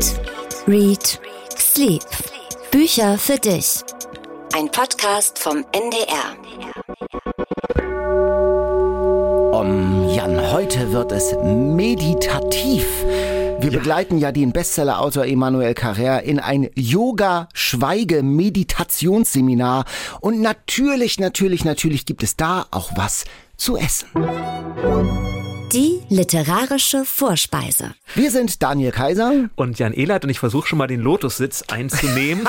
Eat, Read, Sleep. Bücher für dich. Ein Podcast vom NDR. Um, Jan, heute wird es meditativ. Wir begleiten ja den Bestsellerautor Emmanuel Carrère in ein Yoga-Schweige-Meditationsseminar. Und natürlich, natürlich, natürlich gibt es da auch was zu essen. Die literarische Vorspeise. Wir sind Daniel Kaiser. Und Jan Ehlert und ich versuche schon mal den Lotussitz einzunehmen.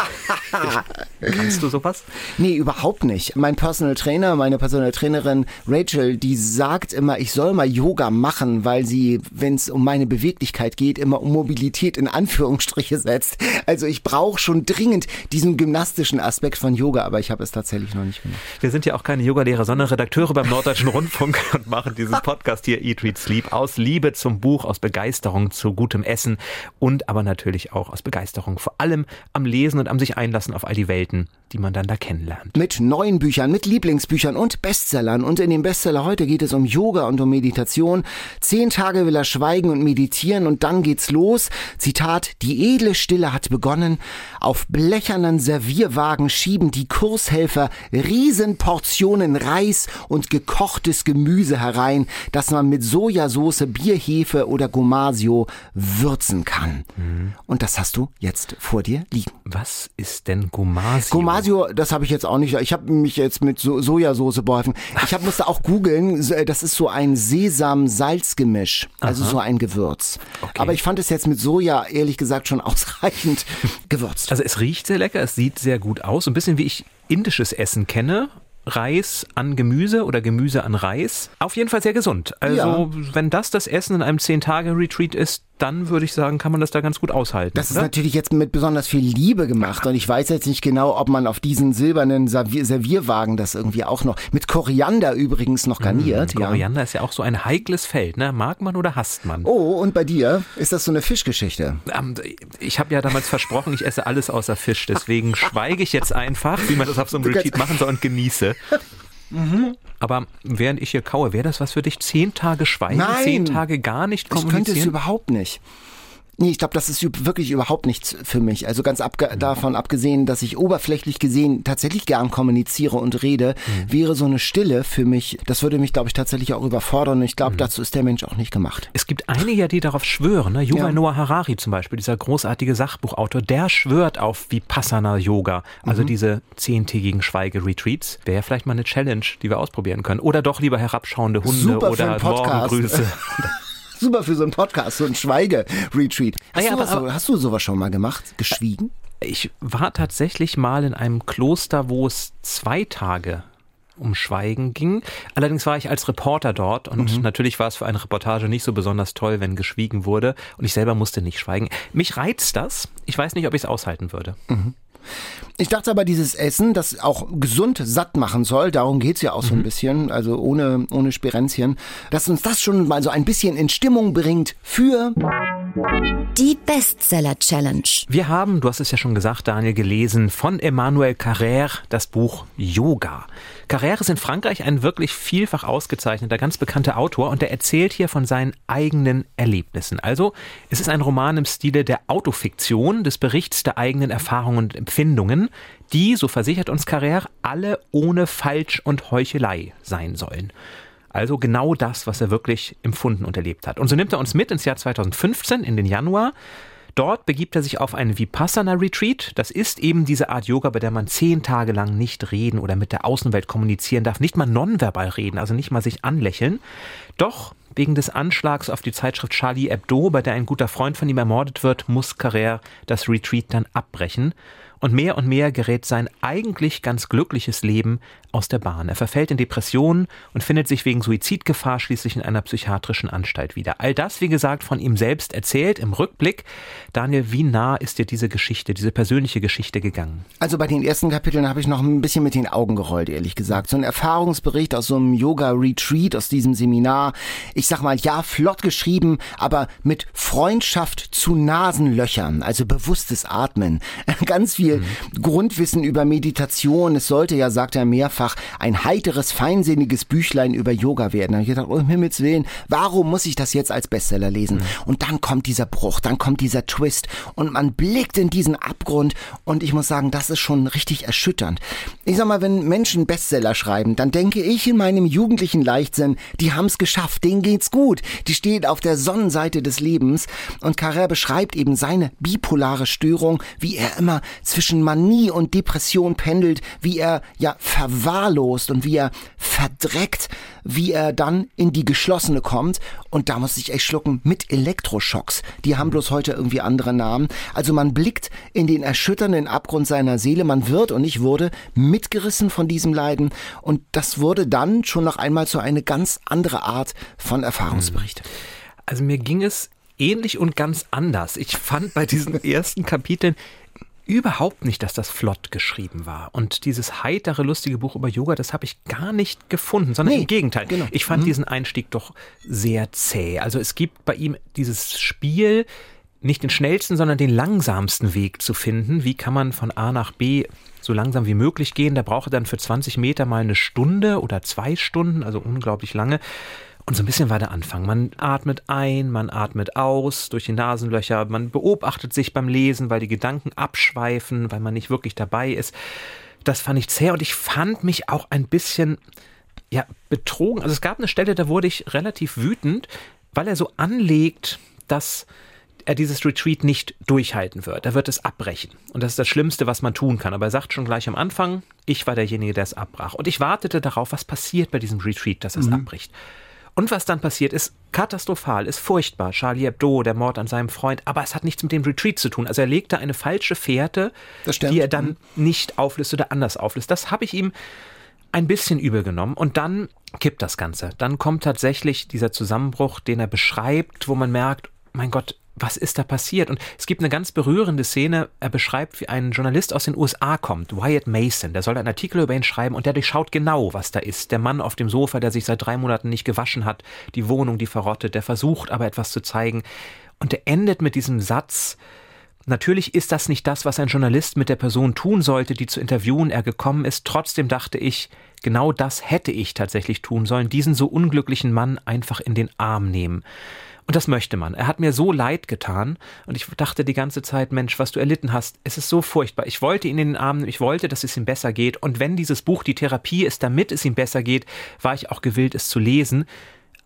Kannst du sowas? Nee, überhaupt nicht. Mein Personal Trainer, meine Personal Trainerin Rachel, die sagt immer, ich soll mal Yoga machen, weil sie, wenn es um meine Beweglichkeit geht, immer um Mobilität in Anführungsstriche setzt. Also ich brauche schon dringend diesen gymnastischen Aspekt von Yoga, aber ich habe es tatsächlich noch nicht gemacht. Wir sind ja auch keine Yogalehrer, sondern Redakteure beim Norddeutschen Rundfunk und machen diesen Podcast hier Eat, Read, Sleep aus Liebe zum Buch, aus Begeisterung zu gutem Essen und aber natürlich auch aus Begeisterung vor allem am Lesen und am sich einlassen auf all die Welten, die man dann da kennenlernt. Mit neuen Büchern, mit Lieblingsbüchern und Bestsellern. Und in dem Bestseller heute geht es um Yoga und um Meditation. Zehn Tage will er schweigen und meditieren und dann geht's los. Zitat, die edle Stille hat begonnen. Auf blechernen Servierwagen schieben die Kurshelfer Riesenportionen Reis und gekochtes Gemüse herein, das man mit Sojasauce, Bierhefe oder Gomasio würzen kann. Mhm. Und das hast du jetzt vor dir liegen. Was ist denn Gomasio? Gomasio, das habe ich jetzt auch nicht. Ich habe mich jetzt mit so Sojasauce beholfen. Ich hab, musste auch googeln. Das ist so ein Sesam-Salz-Gemisch. Also Aha. so ein Gewürz. Okay. Aber ich fand es jetzt mit Soja ehrlich gesagt schon ausreichend gewürzt. Also es riecht sehr lecker, es sieht sehr gut aus. Ein bisschen wie ich indisches Essen kenne. Reis an Gemüse oder Gemüse an Reis. Auf jeden Fall sehr gesund. Also Ja. wenn das das Essen in einem 10-Tage-Retreat ist, dann würde ich sagen, kann man das da ganz gut aushalten. Das ist oder? natürlich jetzt mit besonders viel Liebe gemacht und ich weiß jetzt nicht genau, ob man auf diesen silbernen Servier Servierwagen das irgendwie auch noch mit Koriander übrigens noch garniert. ja. Koriander ist ja auch so ein heikles Feld. Ne? Mag man oder hasst man? Oh, und bei dir ist das so eine Fischgeschichte? Ähm, Ich habe ja damals versprochen, ich esse alles außer Fisch. Deswegen schweige ich jetzt einfach, wie man das auf so einem Retreat machen soll und genieße. Aber während ich hier kaue, wäre das was für dich? Zehn Tage schweigen, Nein. zehn Tage gar nicht Ich könnte es kommunizieren? überhaupt nicht. Nee, ich glaube, das ist wirklich überhaupt nichts für mich. Also ganz abge davon abgesehen, dass ich oberflächlich gesehen tatsächlich gern kommuniziere und rede, wäre so eine Stille für mich, das würde mich, glaube ich, tatsächlich auch überfordern. Und ich glaube, dazu ist der Mensch auch nicht gemacht. Es gibt einige, die darauf schwören. Ne? Yuval Ja. Noah Harari zum Beispiel, dieser großartige Sachbuchautor, der schwört auf Vipassana-Yoga, also diese zehntägigen Schweigeretreats. Wäre vielleicht mal eine Challenge, die wir ausprobieren können. Oder doch lieber herabschauende Hunde Super oder. Morgengrüße. Super für so einen Podcast, so ein Schweige-Retreat. Hast, Ah ja, du aber- hast du sowas schon mal gemacht? Geschwiegen? Ich war tatsächlich mal in einem Kloster, wo es zwei Tage um Schweigen ging. Allerdings war ich als Reporter dort und natürlich war es für eine Reportage nicht so besonders toll, wenn geschwiegen wurde und ich selber musste nicht schweigen. Mich reizt das. Ich weiß nicht, ob ich es aushalten würde. Ich dachte aber, dieses Essen, das auch gesund satt machen soll, darum geht's ja auch so ein bisschen, also ohne, ohne Sperenzchen, dass uns das schon mal so ein bisschen in Stimmung bringt für Die Bestseller Challenge. Wir haben, du hast es ja schon gesagt, Daniel, gelesen von Emmanuel Carrère das Buch Yoga. Carrère ist in Frankreich ein wirklich vielfach ausgezeichneter, ganz bekannter Autor und der erzählt hier von seinen eigenen Erlebnissen. Also, es ist ein Roman im Stile der Autofiktion, des Berichts der eigenen Erfahrungen und Empfindungen, die, so versichert uns Carrère, alle ohne Falsch und Heuchelei sein sollen. Also genau das, was er wirklich empfunden und erlebt hat. Und so nimmt er uns mit ins Jahr 2015, in den Januar. Dort begibt er sich auf einen Vipassana-Retreat. Das ist eben diese Art Yoga, bei der man zehn Tage lang nicht reden oder mit der Außenwelt kommunizieren darf, nicht mal nonverbal reden, also nicht mal sich anlächeln. Doch wegen des Anschlags auf die Zeitschrift Charlie Hebdo, bei der ein guter Freund von ihm ermordet wird, muss Carrère das Retreat dann abbrechen. Und mehr und mehr gerät sein eigentlich ganz glückliches Leben aus der Bahn. Er verfällt in Depressionen und findet sich wegen Suizidgefahr schließlich in einer psychiatrischen Anstalt wieder. All das, wie gesagt, von ihm selbst erzählt im Rückblick. Daniel, wie nah ist dir diese Geschichte, diese persönliche Geschichte gegangen? Also bei den ersten Kapiteln habe ich noch ein bisschen mit den Augen gerollt, ehrlich gesagt. So ein Erfahrungsbericht aus so einem Yoga-Retreat, aus diesem Seminar. Ich sag mal, ja, flott geschrieben, aber mit Freundschaft zu Nasenlöchern, also bewusstes Atmen. Ganz viel viel mhm. Grundwissen über Meditation. Es sollte ja, sagt er mehrfach, ein heiteres, feinsinniges Büchlein über Yoga werden. Da habe ich gedacht, oh, um Himmels Willen, warum muss ich das jetzt als Bestseller lesen? Mhm. Und dann kommt dieser Bruch, dann kommt dieser Twist und man blickt in diesen Abgrund und ich muss sagen, das ist schon richtig erschütternd. Ich sag mal, wenn Menschen Bestseller schreiben, dann denke ich in meinem jugendlichen Leichtsinn, die haben's geschafft, denen geht's gut, die stehen auf der Sonnenseite des Lebens und Carrère beschreibt eben seine bipolare Störung, wie er immer zwischen Manie und Depression pendelt, wie er ja verwahrlost und wie er verdreckt, wie er dann in die geschlossene kommt und da muss ich echt schlucken mit Elektroschocks. Die haben bloß heute irgendwie andere Namen. Also man blickt in den erschütternden Abgrund seiner Seele, man wird und ich wurde mitgerissen von diesem Leiden und das wurde dann schon noch einmal zu eine ganz andere Art von Erfahrungsbericht. Also mir ging es ähnlich und ganz anders. Ich fand bei diesen ersten Kapiteln überhaupt nicht, dass das flott geschrieben war. Und dieses heitere, lustige Buch über Yoga, das habe ich gar nicht gefunden, sondern nee, im Gegenteil. Genau. Ich fand mhm. diesen Einstieg doch sehr zäh. Also es gibt bei ihm dieses Spiel, nicht den schnellsten, sondern den langsamsten Weg zu finden. Wie kann man von A nach B so langsam wie möglich gehen? Da braucht er dann für 20 Meter mal eine Stunde oder zwei Stunden, also unglaublich lange. Und so ein bisschen war der Anfang. Man atmet ein, man atmet aus durch die Nasenlöcher, man beobachtet sich beim Lesen, weil die Gedanken abschweifen, weil man nicht wirklich dabei ist. Das fand ich zäh und ich fand mich auch ein bisschen ja, betrogen. Also es gab eine Stelle, da wurde ich relativ wütend, weil er so anlegt, dass er dieses Retreat nicht durchhalten wird. Er wird es abbrechen. Und das ist das Schlimmste, was man tun kann. Aber er sagt schon gleich am Anfang, ich war derjenige, der es abbrach. Und ich wartete darauf, was passiert bei diesem Retreat, dass es mhm. abbricht. Und was dann passiert, ist katastrophal, ist furchtbar. Charlie Hebdo, der Mord an seinem Freund, aber es hat nichts mit dem Retreat zu tun. Also er legte eine falsche Fährte, die er dann mhm. nicht auflöst oder anders auflöst. Das habe ich ihm ein bisschen übel genommen. Und dann kippt das Ganze. Dann kommt tatsächlich dieser Zusammenbruch, den er beschreibt, wo man merkt, mein Gott, was ist da passiert? Und es gibt eine ganz berührende Szene, er beschreibt, wie ein Journalist aus den USA kommt, Wyatt Mason, der soll einen Artikel über ihn schreiben und der durchschaut genau, was da ist. Der Mann auf dem Sofa, der sich seit drei Monaten nicht gewaschen hat, die Wohnung, die verrottet, der versucht aber etwas zu zeigen. Und er endet mit diesem Satz, Natürlich ist das nicht das, was ein Journalist mit der Person tun sollte, die zu interviewen er gekommen ist. Trotzdem dachte ich, genau das hätte ich tatsächlich tun sollen, diesen so unglücklichen Mann einfach in den Arm nehmen. Und das möchte man. Er hat mir so leid getan und ich dachte die ganze Zeit, Mensch, was du erlitten hast, es ist so furchtbar. Ich wollte ihn in den Arm nehmen, ich wollte, dass es ihm besser geht. Und wenn dieses Buch die Therapie ist, damit es ihm besser geht, war ich auch gewillt, es zu lesen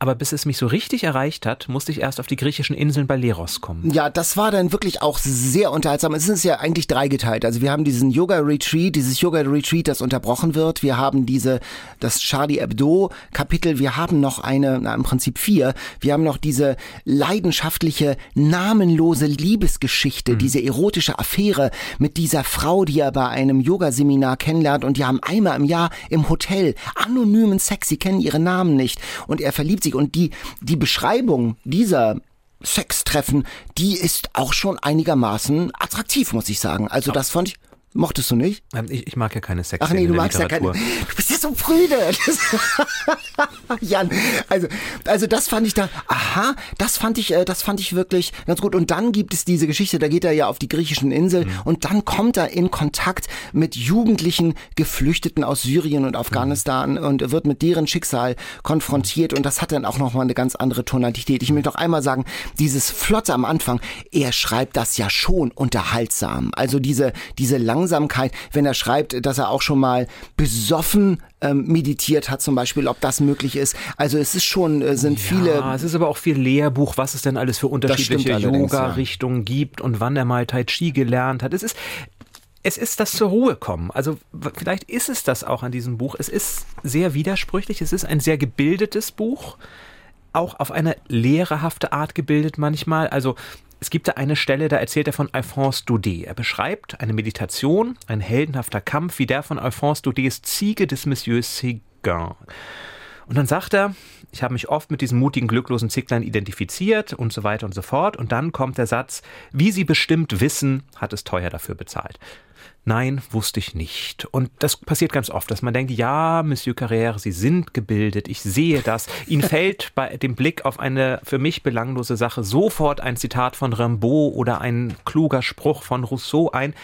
aber bis es mich so richtig erreicht hat, musste ich erst auf die griechischen Inseln bei Leros kommen. Ja, das war dann wirklich auch sehr unterhaltsam. Es ist ja eigentlich dreigeteilt. Also wir haben diesen Yoga-Retreat, dieses Yoga-Retreat, das unterbrochen wird. Wir haben diese, das Charlie Hebdo-Kapitel. Wir haben noch eine, na im Prinzip vier. Wir haben noch diese leidenschaftliche, namenlose Liebesgeschichte, mhm. diese erotische Affäre mit dieser Frau, die er bei einem Yoga-Seminar kennenlernt und die haben einmal im Jahr im Hotel anonymen Sex. Sie kennen ihre Namen nicht und er verliebt sich und die, die Beschreibung dieser Sextreffen, die ist auch schon einigermaßen attraktiv, muss ich sagen. Also das fand ich Mochtest du nicht? Ähm, ich, ich mag ja keine Sex. Ach nee, du magst ja keine. Du bist ja so prüde. Jan, also, also das fand ich da, aha, das fand ich, äh, das fand ich wirklich ganz gut. Und dann gibt es diese Geschichte, da geht er ja auf die griechischen Inseln mhm. und dann kommt er in Kontakt mit jugendlichen Geflüchteten aus Syrien und Afghanistan mhm. und wird mit deren Schicksal konfrontiert und das hat dann auch nochmal eine ganz andere Tonalität. Ich möchte noch einmal sagen, dieses Flotte am Anfang, er schreibt das ja schon unterhaltsam. Also diese, diese lang Langsamkeit, wenn er schreibt, dass er auch schon mal besoffen ähm, meditiert hat, zum Beispiel, ob das möglich ist. Also es ist schon, äh, sind ja, viele. Es ist aber auch viel Lehrbuch, was es denn alles für unterschiedliche Yoga-Richtungen ja. gibt und wann er mal Tai Chi gelernt hat. Es ist, es ist das zur Ruhe kommen. Also vielleicht ist es das auch an diesem Buch. Es ist sehr widersprüchlich. Es ist ein sehr gebildetes Buch. Auch auf eine lehrerhafte Art gebildet manchmal. Also es gibt da eine Stelle, da erzählt er von Alphonse Daudet. Er beschreibt eine Meditation, ein heldenhafter Kampf wie der von Alphonse Daudets Ziege des Monsieur Seguin. Und dann sagt er, ich habe mich oft mit diesem mutigen, glücklosen Zicklein identifiziert und so weiter und so fort. Und dann kommt der Satz, wie Sie bestimmt wissen, hat es teuer dafür bezahlt. Nein, wusste ich nicht. Und das passiert ganz oft, dass man denkt, ja, Monsieur Carrère, Sie sind gebildet, ich sehe das. Ihnen fällt bei dem Blick auf eine für mich belanglose Sache sofort ein Zitat von Rimbaud oder ein kluger Spruch von Rousseau ein.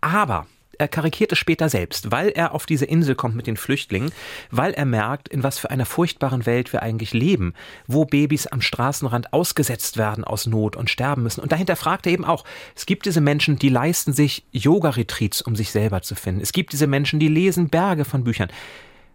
Aber er karikiert es später selbst, weil er auf diese Insel kommt mit den Flüchtlingen, weil er merkt, in was für einer furchtbaren Welt wir eigentlich leben, wo Babys am Straßenrand ausgesetzt werden aus Not und sterben müssen. Und dahinter fragt er eben auch, es gibt diese Menschen, die leisten sich Yoga-Retreats, um sich selber zu finden. Es gibt diese Menschen, die lesen Berge von Büchern.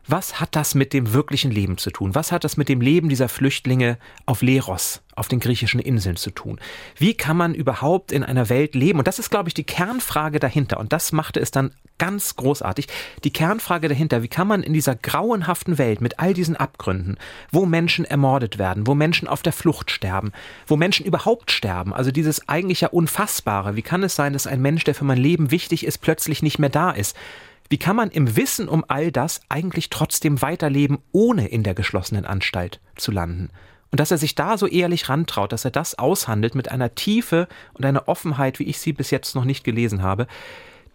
Was hat das mit dem wirklichen Leben zu tun? Was hat das mit dem Leben dieser Flüchtlinge auf Leros, auf den griechischen Inseln zu tun? Wie kann man überhaupt in einer Welt leben? Und das ist, glaube ich, die Kernfrage dahinter. Und das machte es dann ganz großartig. Die Kernfrage dahinter, wie kann man in dieser grauenhaften Welt mit all diesen Abgründen, wo Menschen ermordet werden, wo Menschen auf der Flucht sterben, wo Menschen überhaupt sterben, also dieses eigentlich ja Unfassbare, wie kann es sein, dass ein Mensch, der für mein Leben wichtig ist, plötzlich nicht mehr da ist? Wie kann man im Wissen um all das eigentlich trotzdem weiterleben, ohne in der geschlossenen Anstalt zu landen? Und dass er sich da so ehrlich rantraut, dass er das aushandelt mit einer Tiefe und einer Offenheit, wie ich sie bis jetzt noch nicht gelesen habe,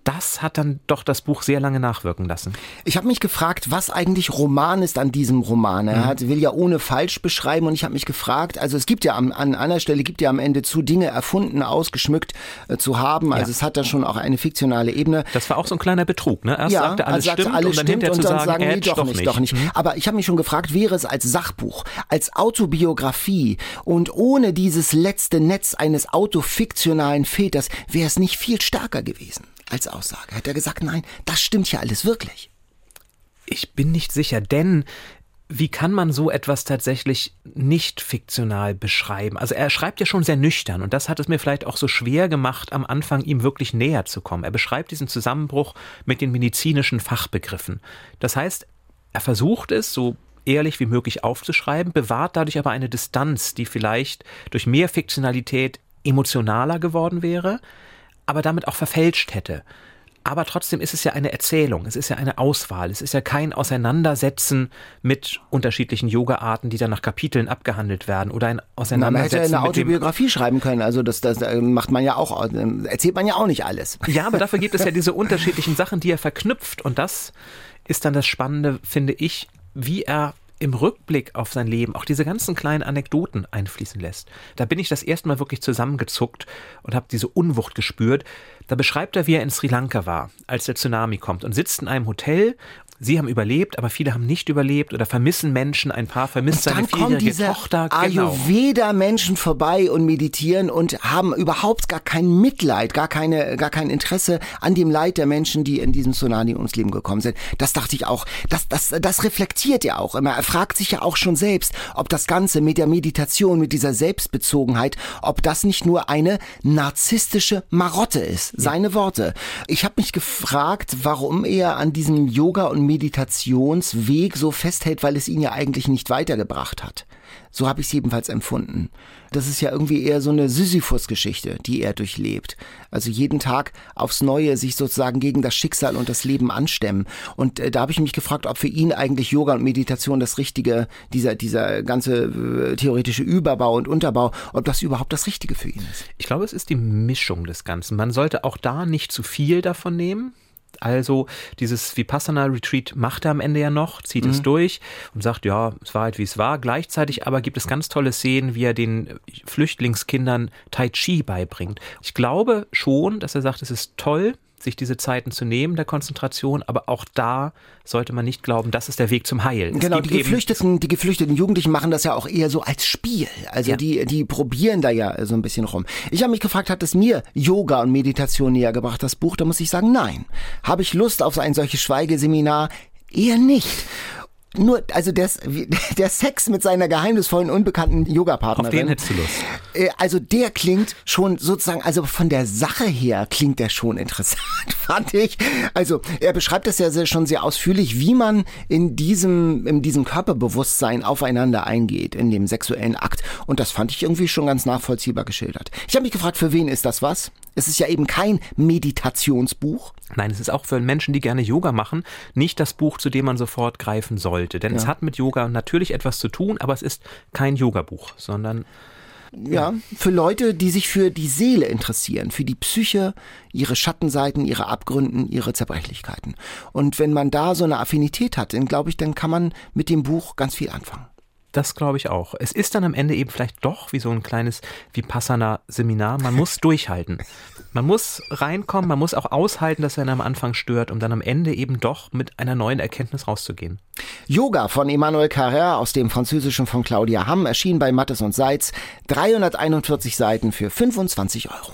das hat dann doch das Buch sehr lange nachwirken lassen. Ich habe mich gefragt, was eigentlich Roman ist an diesem Roman. Er mhm. hat, will ja ohne falsch beschreiben und ich habe mich gefragt, also es gibt ja am, an einer Stelle, gibt ja am Ende zu, Dinge erfunden, ausgeschmückt äh, zu haben. Also ja. es hat da schon auch eine fiktionale Ebene. Das war auch so ein kleiner Betrug, ne? Erst ja, sagte alles sagte, stimmt alles und dann stimmt und dann sagen, sagen nee, doch, doch nicht, doch nicht. Mhm. Aber ich habe mich schon gefragt, wäre es als Sachbuch, als Autobiografie und ohne dieses letzte Netz eines autofiktionalen Väters, wäre es nicht viel stärker gewesen? Als Aussage. Hat er gesagt, nein, das stimmt ja alles wirklich. Ich bin nicht sicher, denn wie kann man so etwas tatsächlich nicht fiktional beschreiben? Also er schreibt ja schon sehr nüchtern und das hat es mir vielleicht auch so schwer gemacht, am Anfang ihm wirklich näher zu kommen. Er beschreibt diesen Zusammenbruch mit den medizinischen Fachbegriffen. Das heißt, er versucht es so ehrlich wie möglich aufzuschreiben, bewahrt dadurch aber eine Distanz, die vielleicht durch mehr Fiktionalität emotionaler geworden wäre aber damit auch verfälscht hätte. Aber trotzdem ist es ja eine Erzählung, es ist ja eine Auswahl, es ist ja kein Auseinandersetzen mit unterschiedlichen Yoga-Arten, die dann nach Kapiteln abgehandelt werden oder ein Auseinandersetzen. Man hätte eine Autobiografie schreiben können, also das, das äh, macht man ja auch, äh, erzählt man ja auch nicht alles. Ja, aber dafür gibt es ja diese unterschiedlichen Sachen, die er verknüpft und das ist dann das Spannende, finde ich, wie er im Rückblick auf sein Leben auch diese ganzen kleinen Anekdoten einfließen lässt. Da bin ich das erste Mal wirklich zusammengezuckt und habe diese Unwucht gespürt. Da beschreibt er, wie er in Sri Lanka war, als der Tsunami kommt und sitzt in einem Hotel Sie haben überlebt, aber viele haben nicht überlebt oder vermissen Menschen. Ein paar vermisst seine vierjährige Tochter. Genau. Ayurveda-Menschen vorbei und meditieren und haben überhaupt gar kein Mitleid, gar keine, gar kein Interesse an dem Leid der Menschen, die in diesem Tsunami ums Leben gekommen sind. Das dachte ich auch. Das, das, das reflektiert ja auch immer. Er fragt sich ja auch schon selbst, ob das Ganze mit der Meditation, mit dieser Selbstbezogenheit, ob das nicht nur eine narzisstische Marotte ist. Seine Worte. Ich habe mich gefragt, warum er an diesem Yoga und Meditationsweg so festhält, weil es ihn ja eigentlich nicht weitergebracht hat. So habe ich es jedenfalls empfunden. Das ist ja irgendwie eher so eine Sisyphus-Geschichte, die er durchlebt. Also jeden Tag aufs Neue sich sozusagen gegen das Schicksal und das Leben anstemmen. Und äh, da habe ich mich gefragt, ob für ihn eigentlich Yoga und Meditation das richtige, dieser, dieser ganze äh, theoretische Überbau und Unterbau, ob das überhaupt das Richtige für ihn ist. Ich glaube, es ist die Mischung des Ganzen. Man sollte auch da nicht zu viel davon nehmen. Also dieses Vipassana Retreat macht er am Ende ja noch, zieht mhm. es durch und sagt, ja, es war halt wie es war. Gleichzeitig aber gibt es ganz tolle Szenen, wie er den Flüchtlingskindern Tai Chi beibringt. Ich glaube schon, dass er sagt, es ist toll, sich diese Zeiten zu nehmen, der Konzentration, aber auch da sollte man nicht glauben, das ist der Weg zum Heil. Genau, die geflüchteten, die geflüchteten Jugendlichen machen das ja auch eher so als Spiel. Also ja. die, die probieren da ja so ein bisschen rum. Ich habe mich gefragt, hat es mir Yoga und Meditation näher gebracht, das Buch? Da muss ich sagen, nein. Habe ich Lust auf ein solches Schweigeseminar? Eher nicht nur, also der, der Sex mit seiner geheimnisvollen, unbekannten Yoga-Partnerin. Auf den hättest du Lust. Äh, also der klingt schon sozusagen, also von der Sache her klingt der schon interessant, fand ich. Also er beschreibt das ja sehr, schon sehr ausführlich, wie man in diesem, in diesem Körperbewusstsein aufeinander eingeht, in dem sexuellen Akt. Und das fand ich irgendwie schon ganz nachvollziehbar geschildert. Ich habe mich gefragt, für wen ist das was? Es ist ja eben kein Meditationsbuch. Nein, es ist auch für Menschen, die gerne Yoga machen, nicht das Buch, zu dem man sofort greifen sollte. Denn ja. es hat mit Yoga natürlich etwas zu tun, aber es ist kein Yoga-Buch, sondern ja, für Leute, die sich für die Seele interessieren, für die Psyche, ihre Schattenseiten, ihre Abgründen, ihre Zerbrechlichkeiten. Und wenn man da so eine Affinität hat, dann glaube ich, dann kann man mit dem Buch ganz viel anfangen. Das glaube ich auch. Es ist dann am Ende eben vielleicht doch wie so ein kleines Vipassana-Seminar. Man muss durchhalten. Man muss reinkommen, man muss auch aushalten, dass er am Anfang stört, um dann am Ende eben doch mit einer neuen Erkenntnis rauszugehen. Yoga von Emmanuel Carrère aus dem Französischen von Claudia Hamm erschien bei Mattes und Seitz. 341 Seiten für 25 Euro.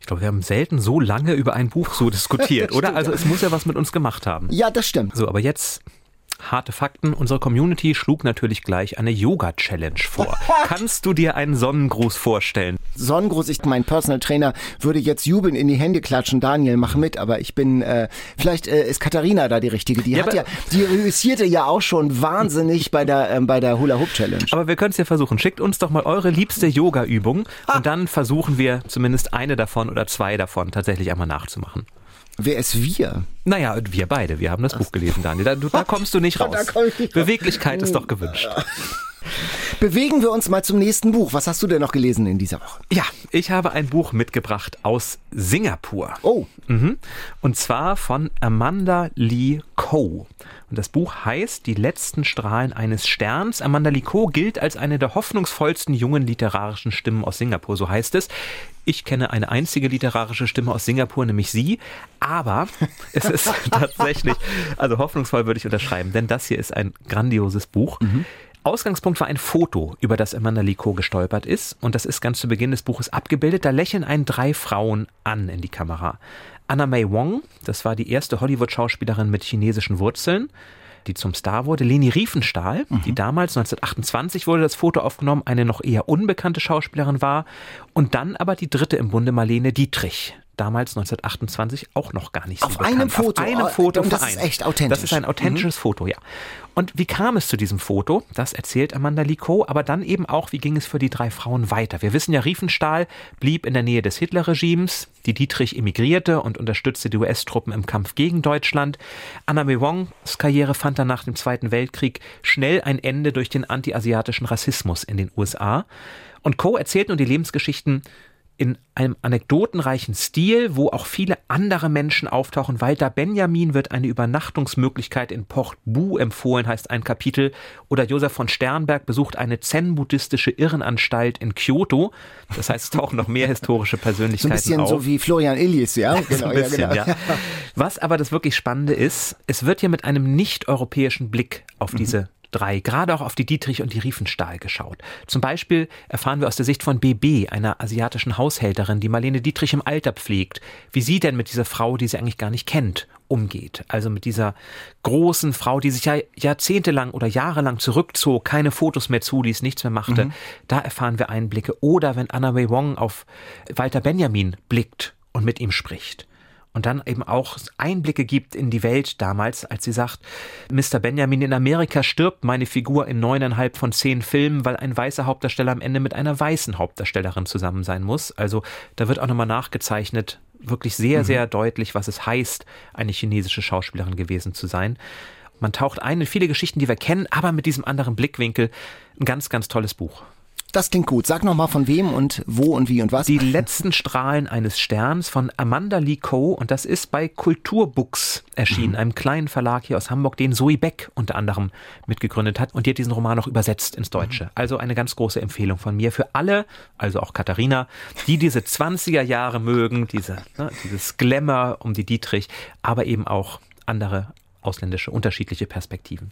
Ich glaube, wir haben selten so lange über ein Buch so diskutiert, oder? Also es muss ja was mit uns gemacht haben. Ja, das stimmt. So, aber jetzt harte Fakten. Unsere Community schlug natürlich gleich eine Yoga-Challenge vor. Kannst du dir einen Sonnengruß vorstellen? Sonnengruß, ich, mein Personal Trainer würde jetzt jubeln in die Hände klatschen. Daniel, mach mit, aber ich bin, äh, vielleicht äh, ist Katharina da die Richtige. Die ja, hat ja, die reüssierte ja auch schon wahnsinnig bei der, ähm, bei der Hula Hoop Challenge. Aber wir können es ja versuchen. Schickt uns doch mal eure liebste Yoga-Übung ah. und dann versuchen wir zumindest eine davon oder zwei davon tatsächlich einmal nachzumachen. Wer ist wir? Naja, wir beide. Wir haben das Buch gelesen, Daniel. Da, da kommst du nicht raus. Nicht Beweglichkeit ist doch gewünscht. Bewegen wir uns mal zum nächsten Buch. Was hast du denn noch gelesen in dieser Woche? Ja, ich habe ein Buch mitgebracht aus Singapur. Oh. Mhm. Und zwar von Amanda Lee Coe. Und das Buch heißt Die letzten Strahlen eines Sterns. Amanda Coe gilt als eine der hoffnungsvollsten jungen literarischen Stimmen aus Singapur, so heißt es. Ich kenne eine einzige literarische Stimme aus Singapur, nämlich sie. Aber es ist tatsächlich, also hoffnungsvoll würde ich unterschreiben, denn das hier ist ein grandioses Buch. Mhm. Ausgangspunkt war ein Foto, über das Amanda Liko gestolpert ist. Und das ist ganz zu Beginn des Buches abgebildet. Da lächeln einen drei Frauen an in die Kamera. Anna May Wong, das war die erste Hollywood-Schauspielerin mit chinesischen Wurzeln die zum Star wurde. Leni Riefenstahl, mhm. die damals 1928 wurde das Foto aufgenommen, eine noch eher unbekannte Schauspielerin war. Und dann aber die dritte im Bunde, Marlene Dietrich damals 1928 auch noch gar nicht so Auf bekannt. einem Foto. Auf einem oh, Foto. Und das ist echt authentisch. Das ist ein authentisches mhm. Foto, ja. Und wie kam es zu diesem Foto? Das erzählt Amanda Liko, aber dann eben auch, wie ging es für die drei Frauen weiter? Wir wissen ja, Riefenstahl blieb in der Nähe des Hitlerregimes, die Dietrich emigrierte und unterstützte die US-Truppen im Kampf gegen Deutschland. Anna May Wongs Karriere fand dann nach dem Zweiten Weltkrieg schnell ein Ende durch den antiasiatischen Rassismus in den USA. Und Co. erzählt nun die Lebensgeschichten in einem anekdotenreichen Stil, wo auch viele andere Menschen auftauchen. Walter Benjamin wird eine Übernachtungsmöglichkeit in Port Bu empfohlen, heißt ein Kapitel. Oder Josef von Sternberg besucht eine zen-buddhistische Irrenanstalt in Kyoto. Das heißt, es tauchen noch mehr historische Persönlichkeiten auf. So ein bisschen auf. so wie Florian Illies, ja? Genau, so bisschen, ja, genau. ja. Was aber das wirklich Spannende ist, es wird hier mit einem nicht-europäischen Blick auf mhm. diese drei gerade auch auf die Dietrich und die Riefenstahl geschaut. Zum Beispiel erfahren wir aus der Sicht von BB, einer asiatischen Haushälterin, die Marlene Dietrich im Alter pflegt, wie sie denn mit dieser Frau, die sie eigentlich gar nicht kennt, umgeht. Also mit dieser großen Frau, die sich ja jahrzehntelang oder jahrelang zurückzog, keine Fotos mehr zuließ, nichts mehr machte. Mhm. Da erfahren wir Einblicke. Oder wenn Anna Wei Wong auf Walter Benjamin blickt und mit ihm spricht und dann eben auch Einblicke gibt in die Welt damals, als sie sagt, Mr. Benjamin, in Amerika stirbt meine Figur in neuneinhalb von zehn Filmen, weil ein weißer Hauptdarsteller am Ende mit einer weißen Hauptdarstellerin zusammen sein muss. Also da wird auch nochmal nachgezeichnet, wirklich sehr, mhm. sehr deutlich, was es heißt, eine chinesische Schauspielerin gewesen zu sein. Man taucht ein in viele Geschichten, die wir kennen, aber mit diesem anderen Blickwinkel. Ein ganz, ganz tolles Buch. Das klingt gut. Sag noch mal von wem und wo und wie und was. Die letzten Strahlen eines Sterns von Amanda Lee Coe und das ist bei Kulturbooks erschienen, mhm. einem kleinen Verlag hier aus Hamburg, den Zoe Beck unter anderem mitgegründet hat und die hat diesen Roman auch übersetzt ins Deutsche. Mhm. Also eine ganz große Empfehlung von mir für alle, also auch Katharina, die diese 20er Jahre mögen, diese, ne, dieses Glamour um die Dietrich, aber eben auch andere ausländische unterschiedliche Perspektiven.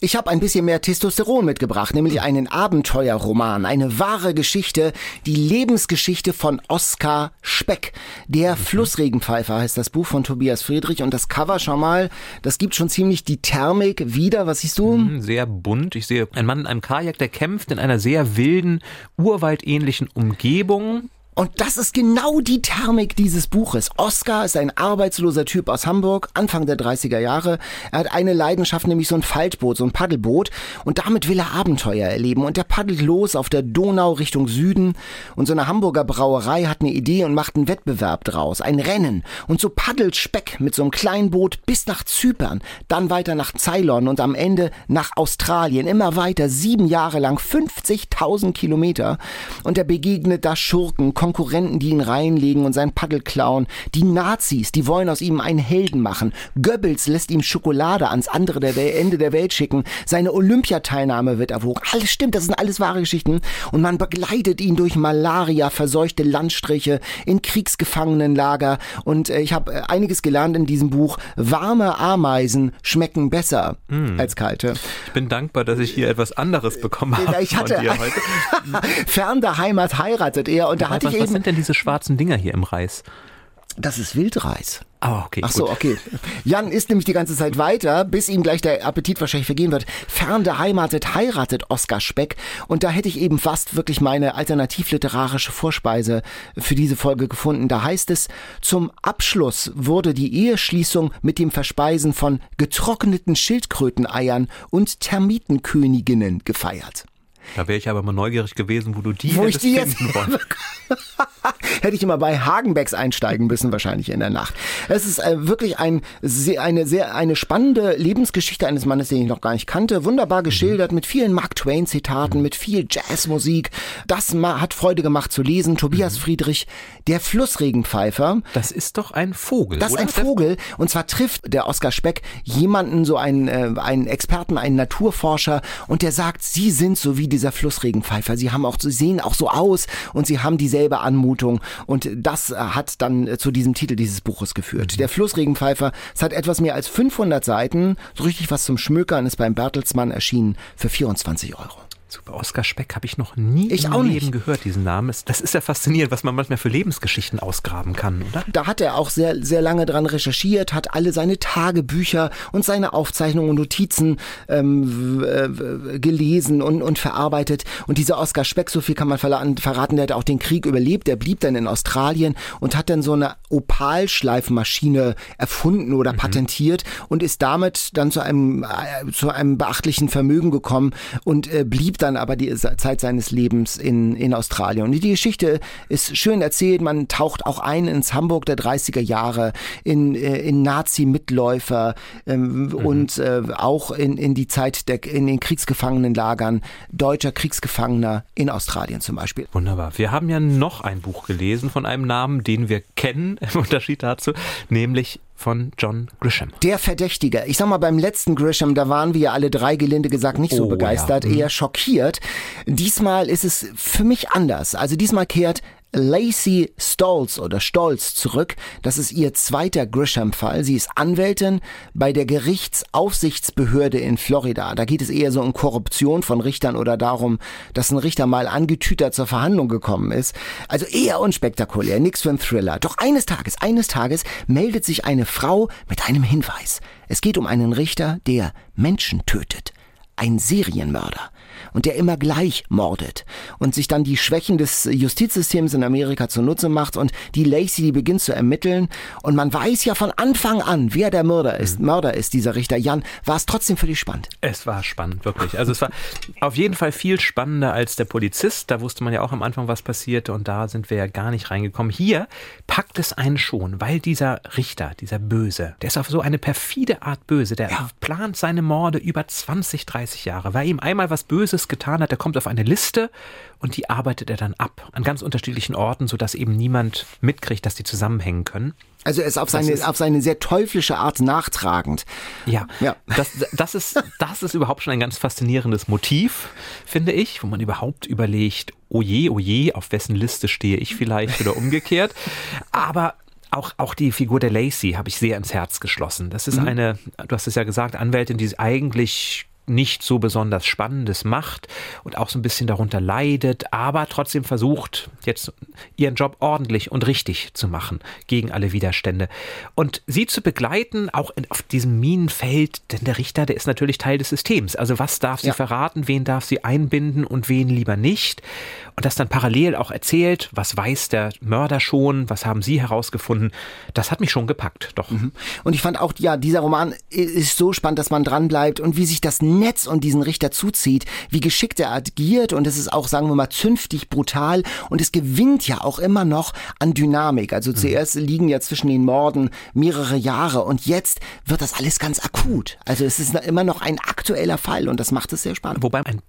Ich habe ein bisschen mehr Testosteron mitgebracht, nämlich einen Abenteuerroman, eine wahre Geschichte, die Lebensgeschichte von Oskar Speck. Der mhm. Flussregenpfeifer heißt das Buch von Tobias Friedrich und das Cover, schau mal, das gibt schon ziemlich die Thermik wieder. Was siehst du? Mhm, sehr bunt. Ich sehe einen Mann in einem Kajak, der kämpft in einer sehr wilden, urwaldähnlichen Umgebung. Und das ist genau die Thermik dieses Buches. Oskar ist ein arbeitsloser Typ aus Hamburg, Anfang der 30er Jahre. Er hat eine Leidenschaft, nämlich so ein Faltboot, so ein Paddelboot. Und damit will er Abenteuer erleben. Und er paddelt los auf der Donau Richtung Süden. Und so eine Hamburger Brauerei hat eine Idee und macht einen Wettbewerb draus. Ein Rennen. Und so paddelt Speck mit so einem kleinen Boot bis nach Zypern. Dann weiter nach Ceylon und am Ende nach Australien. Immer weiter, sieben Jahre lang, 50.000 Kilometer. Und er begegnet da Schurken, Konkurrenten, die ihn reinlegen und sein Paddel klauen. Die Nazis, die wollen aus ihm einen Helden machen. Goebbels lässt ihm Schokolade ans andere der Welt, Ende der Welt schicken. Seine Olympiateilnahme wird erwogen. Alles stimmt, das sind alles wahre Geschichten. Und man begleitet ihn durch Malaria, verseuchte Landstriche, in Kriegsgefangenenlager. Und äh, ich habe äh, einiges gelernt in diesem Buch. Warme Ameisen schmecken besser mm. als kalte. Ich bin dankbar, dass ich hier etwas anderes bekommen habe ich hatte, von dir heute. Fern der Heimat heiratet er. Und da hatte ich was eben, sind denn diese schwarzen Dinger hier im Reis? Das ist Wildreis. Ah, okay. Ach so, gut. okay. Jan isst nämlich die ganze Zeit weiter, bis ihm gleich der Appetit wahrscheinlich vergehen wird. Fern der Heimatet heiratet Oskar Speck. Und da hätte ich eben fast wirklich meine alternativliterarische Vorspeise für diese Folge gefunden. Da heißt es, zum Abschluss wurde die Eheschließung mit dem Verspeisen von getrockneten Schildkröteneiern und Termitenköniginnen gefeiert. Da wäre ich aber mal neugierig gewesen, wo du die wo ich die jetzt wollen. Hätte ich immer bei Hagenbecks einsteigen müssen, wahrscheinlich in der Nacht. Es ist äh, wirklich ein, sehr, eine sehr eine spannende Lebensgeschichte eines Mannes, den ich noch gar nicht kannte. Wunderbar geschildert, mhm. mit vielen Mark Twain-Zitaten, mhm. mit viel Jazzmusik. Das hat Freude gemacht zu lesen. Tobias mhm. Friedrich, der Flussregenpfeifer. Das ist doch ein Vogel. Das ist ein Vogel. Und zwar trifft der Oskar Speck jemanden, so einen, äh, einen Experten, einen Naturforscher, und der sagt, sie sind so wie dieser Flussregenpfeifer. Sie haben auch, sie sehen auch so aus und sie haben dieselbe Anmutung. Und das hat dann zu diesem Titel dieses Buches geführt. Mhm. Der Flussregenpfeifer, es hat etwas mehr als 500 Seiten, so richtig was zum Schmökern, ist beim Bertelsmann erschienen für 24 Euro. Super. Oskar Speck habe ich noch nie ich im Leben nicht. gehört, diesen Namen. Das ist ja faszinierend, was man manchmal für Lebensgeschichten ausgraben kann, oder? Da hat er auch sehr, sehr lange dran recherchiert, hat alle seine Tagebücher und seine Aufzeichnungen und Notizen ähm, äh, gelesen und, und verarbeitet. Und dieser Oskar Speck, so viel kann man verraten, der hat auch den Krieg überlebt. Der blieb dann in Australien und hat dann so eine Opalschleifmaschine erfunden oder mhm. patentiert und ist damit dann zu einem, äh, zu einem beachtlichen Vermögen gekommen und äh, blieb dann aber die Zeit seines Lebens in, in Australien. Und die Geschichte ist schön erzählt. Man taucht auch ein ins Hamburg der 30er Jahre, in, äh, in Nazi-Mitläufer ähm, mhm. und äh, auch in, in die Zeit der, in den Kriegsgefangenenlagern deutscher Kriegsgefangener in Australien zum Beispiel. Wunderbar. Wir haben ja noch ein Buch gelesen von einem Namen, den wir kennen, im Unterschied dazu, nämlich von John Grisham. Der Verdächtige. Ich sag mal, beim letzten Grisham, da waren wir alle drei gelinde gesagt nicht so oh, begeistert, ja. eher schockiert. Diesmal ist es für mich anders. Also diesmal kehrt Lacey Stolz oder Stolz zurück. Das ist ihr zweiter Grisham-Fall. Sie ist Anwältin bei der Gerichtsaufsichtsbehörde in Florida. Da geht es eher so um Korruption von Richtern oder darum, dass ein Richter mal angetütert zur Verhandlung gekommen ist. Also eher unspektakulär, nix für einen Thriller. Doch eines Tages, eines Tages meldet sich eine Frau mit einem Hinweis. Es geht um einen Richter, der Menschen tötet. Ein Serienmörder und der immer gleich mordet und sich dann die Schwächen des Justizsystems in Amerika zunutze macht und die Lacey, die beginnt zu ermitteln und man weiß ja von Anfang an, wer der Mörder ist. Mhm. Mörder ist dieser Richter Jan. War es trotzdem für dich spannend? Es war spannend, wirklich. Also es war auf jeden Fall viel spannender als der Polizist. Da wusste man ja auch am Anfang, was passierte und da sind wir ja gar nicht reingekommen. Hier packt es einen schon, weil dieser Richter, dieser Böse, der ist auf so eine perfide Art böse. Der ja. plant seine Morde über 20, 30 Jahre. Weil ihm einmal was Böses Gutes getan hat, der kommt auf eine Liste und die arbeitet er dann ab an ganz unterschiedlichen Orten, sodass eben niemand mitkriegt, dass die zusammenhängen können. Also er ist auf seine, ist, auf seine sehr teuflische Art nachtragend. Ja, ja. Das, das, ist, das ist überhaupt schon ein ganz faszinierendes Motiv, finde ich, wo man überhaupt überlegt, oje, oh oje, oh auf wessen Liste stehe ich vielleicht oder umgekehrt. Aber auch, auch die Figur der Lacey habe ich sehr ins Herz geschlossen. Das ist mhm. eine, du hast es ja gesagt, Anwältin, die eigentlich nicht so besonders Spannendes macht und auch so ein bisschen darunter leidet, aber trotzdem versucht, jetzt ihren Job ordentlich und richtig zu machen gegen alle Widerstände. Und sie zu begleiten, auch in, auf diesem Minenfeld, denn der Richter, der ist natürlich Teil des Systems. Also was darf sie ja. verraten, wen darf sie einbinden und wen lieber nicht? Und das dann parallel auch erzählt, was weiß der Mörder schon, was haben sie herausgefunden, das hat mich schon gepackt, doch. Mhm. Und ich fand auch, ja, dieser Roman ist so spannend, dass man dranbleibt und wie sich das Netz und diesen Richter zuzieht, wie geschickt er agiert und es ist auch, sagen wir mal, zünftig brutal und es gewinnt ja auch immer noch an Dynamik. Also mhm. zuerst liegen ja zwischen den Morden mehrere Jahre und jetzt wird das alles ganz akut. Also es ist immer noch ein aktueller Fall und das macht es sehr spannend. Wobei ein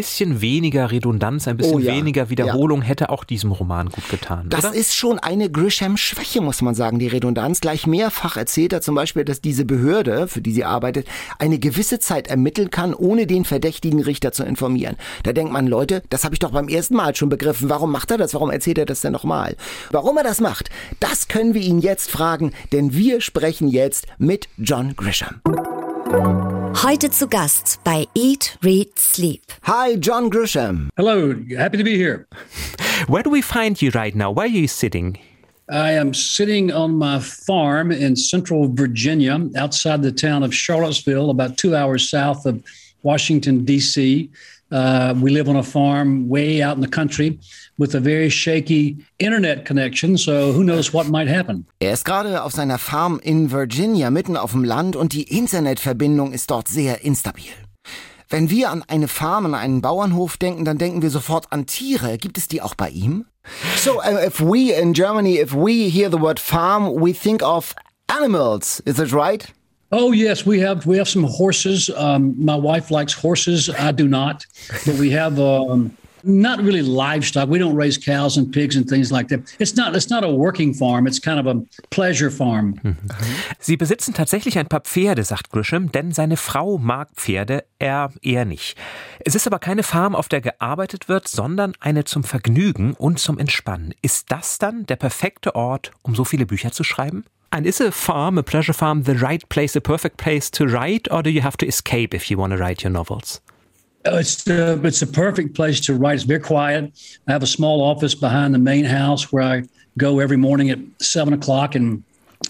bisschen weniger Redundanz, ein bisschen Oh ja, weniger Wiederholung hätte auch diesem Roman gut getan. Das oder? ist schon eine Grisham-Schwäche, muss man sagen, die Redundanz. Gleich mehrfach erzählt er zum Beispiel, dass diese Behörde, für die sie arbeitet, eine gewisse Zeit ermitteln kann, ohne den verdächtigen Richter zu informieren. Da denkt man, Leute, das habe ich doch beim ersten Mal schon begriffen. Warum macht er das? Warum erzählt er das denn nochmal? Warum er das macht, das können wir ihn jetzt fragen, denn wir sprechen jetzt mit John Grisham. Heute zu Gast bei Eat, Read, Sleep. Hi, John Grisham. Hello, happy to be here. Where do we find you right now? Where are you sitting? I am sitting on my farm in central Virginia, outside the town of Charlottesville, about two hours south of Washington, D.C. Uh, we live on a farm way out in the country with a very shaky internet connection, so who knows what might happen. Er ist gerade auf seiner Farm in Virginia, mitten auf dem Land, und die Internetverbindung ist dort sehr instabil. Wenn wir an eine Farm, an einen Bauernhof denken, dann denken wir sofort an Tiere. Gibt es die auch bei ihm? So, uh, if we in Germany, if we hear the word farm, we think of animals. Is that right? Oh yes, we have we have some horses. Um, my wife likes horses. I do not, but we have um, not really livestock. We don't raise cows and pigs and things like that. It's not it's not a working farm. It's kind of a pleasure farm. Sie besitzen tatsächlich ein paar Pferde, sagt Grisham, denn seine Frau mag Pferde, er eher nicht. Es ist aber keine Farm, auf der gearbeitet wird, sondern eine zum Vergnügen und zum Entspannen. Ist das dann der perfekte Ort, um so viele Bücher zu schreiben? And is a farm, a pleasure farm, the right place, the perfect place to write, or do you have to escape if you want to write your novels? Oh, It's uh, it's a perfect place to write. It's very quiet. I have a small office behind the main house where I go every morning at seven o'clock, and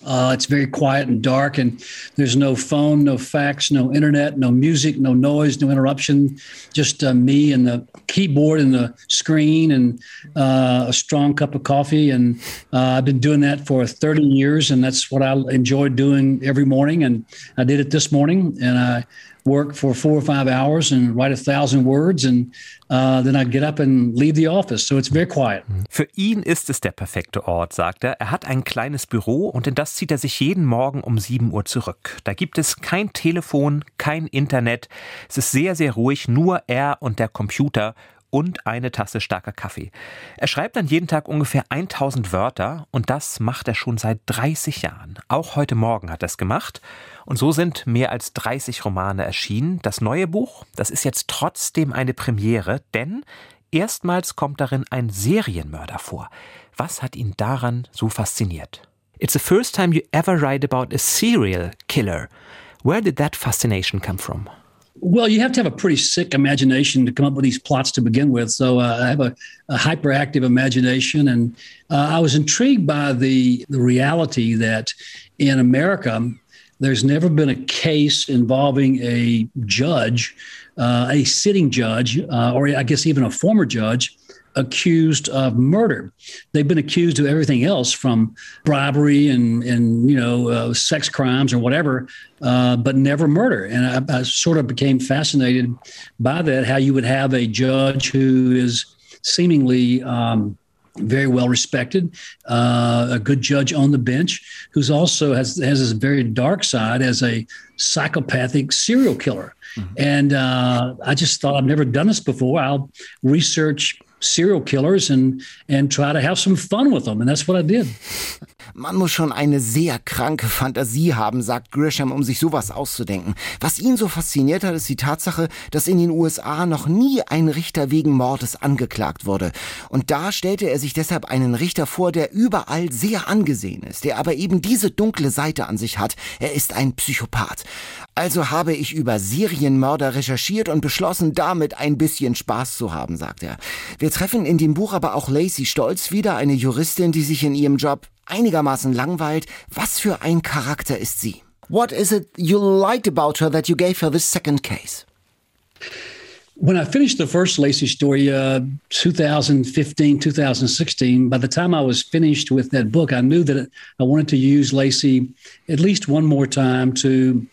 uh, it's very quiet and dark. And there's no phone, no fax, no internet, no music, no noise, no interruption. Just uh, me and the keyboard and the screen, and uh, a strong cup of coffee. And uh, I've been doing that for 30 years, and that's what I enjoy doing every morning. And I did it this morning, and I work for four or five hours and write a thousand words, and uh, then I get up and leave the office. So it's very quiet. Für ihn ist es der perfekte Ort, sagt er. Er hat ein kleines Büro und in das zieht er sich jeden Morgen um 7 Uhr zurück. Da gibt es kein Telefon, kein Internet. Es ist sehr, sehr ruhig, nur er und der Computer und eine Tasse starker Kaffee. Er schreibt dann jeden Tag ungefähr 1000 Wörter und das macht er schon seit 30 Jahren. Auch heute Morgen hat er es gemacht. Und so sind mehr als 30 Romane erschienen. Das neue Buch, das ist jetzt trotzdem eine Premiere, denn erstmals kommt darin ein Serienmörder vor. Was hat ihn daran so fasziniert? It's the first time you ever write about a serial killer. Where did that fascination come from? Well, you have to have a pretty sick imagination to come up with these plots to begin with. So uh, I have a, a hyperactive imagination, and uh, I was intrigued by the the reality that in America, there's never been a case involving a judge, uh, a sitting judge, uh, or I guess even a former judge, accused of murder. They've been accused of everything else from bribery and and you know uh, sex crimes or whatever, uh, but never murder. And I, I sort of became fascinated by that. How you would have a judge who is seemingly um, very well respected, uh, a good judge on the bench, who's also has has this very dark side as a psychopathic serial killer. And uh, I just thought I've never done this before. I'll research serial killers and and try to have some fun with them, and that's what I did. Man muss schon eine sehr kranke Fantasie haben, sagt Grisham, um sich sowas auszudenken. Was ihn so fasziniert hat, ist die Tatsache, dass in den USA noch nie ein Richter wegen Mordes angeklagt wurde. Und da stellte er sich deshalb einen Richter vor, der überall sehr angesehen ist, der aber eben diese dunkle Seite an sich hat. Er ist ein Psychopath. Also habe ich über Serienmörder recherchiert und beschlossen, damit ein bisschen Spaß zu haben, sagt er. Wir treffen in dem Buch aber auch Lacey Stolz wieder, eine Juristin, die sich in ihrem Job einigermaßen langweilt. Was für ein Charakter ist sie? What is it you liked about her that you gave her this second case? When I finished the first Lacey story, uh, 2015, 2016, by the time I was finished with that book, I knew that I wanted to use Lacey at least one more time to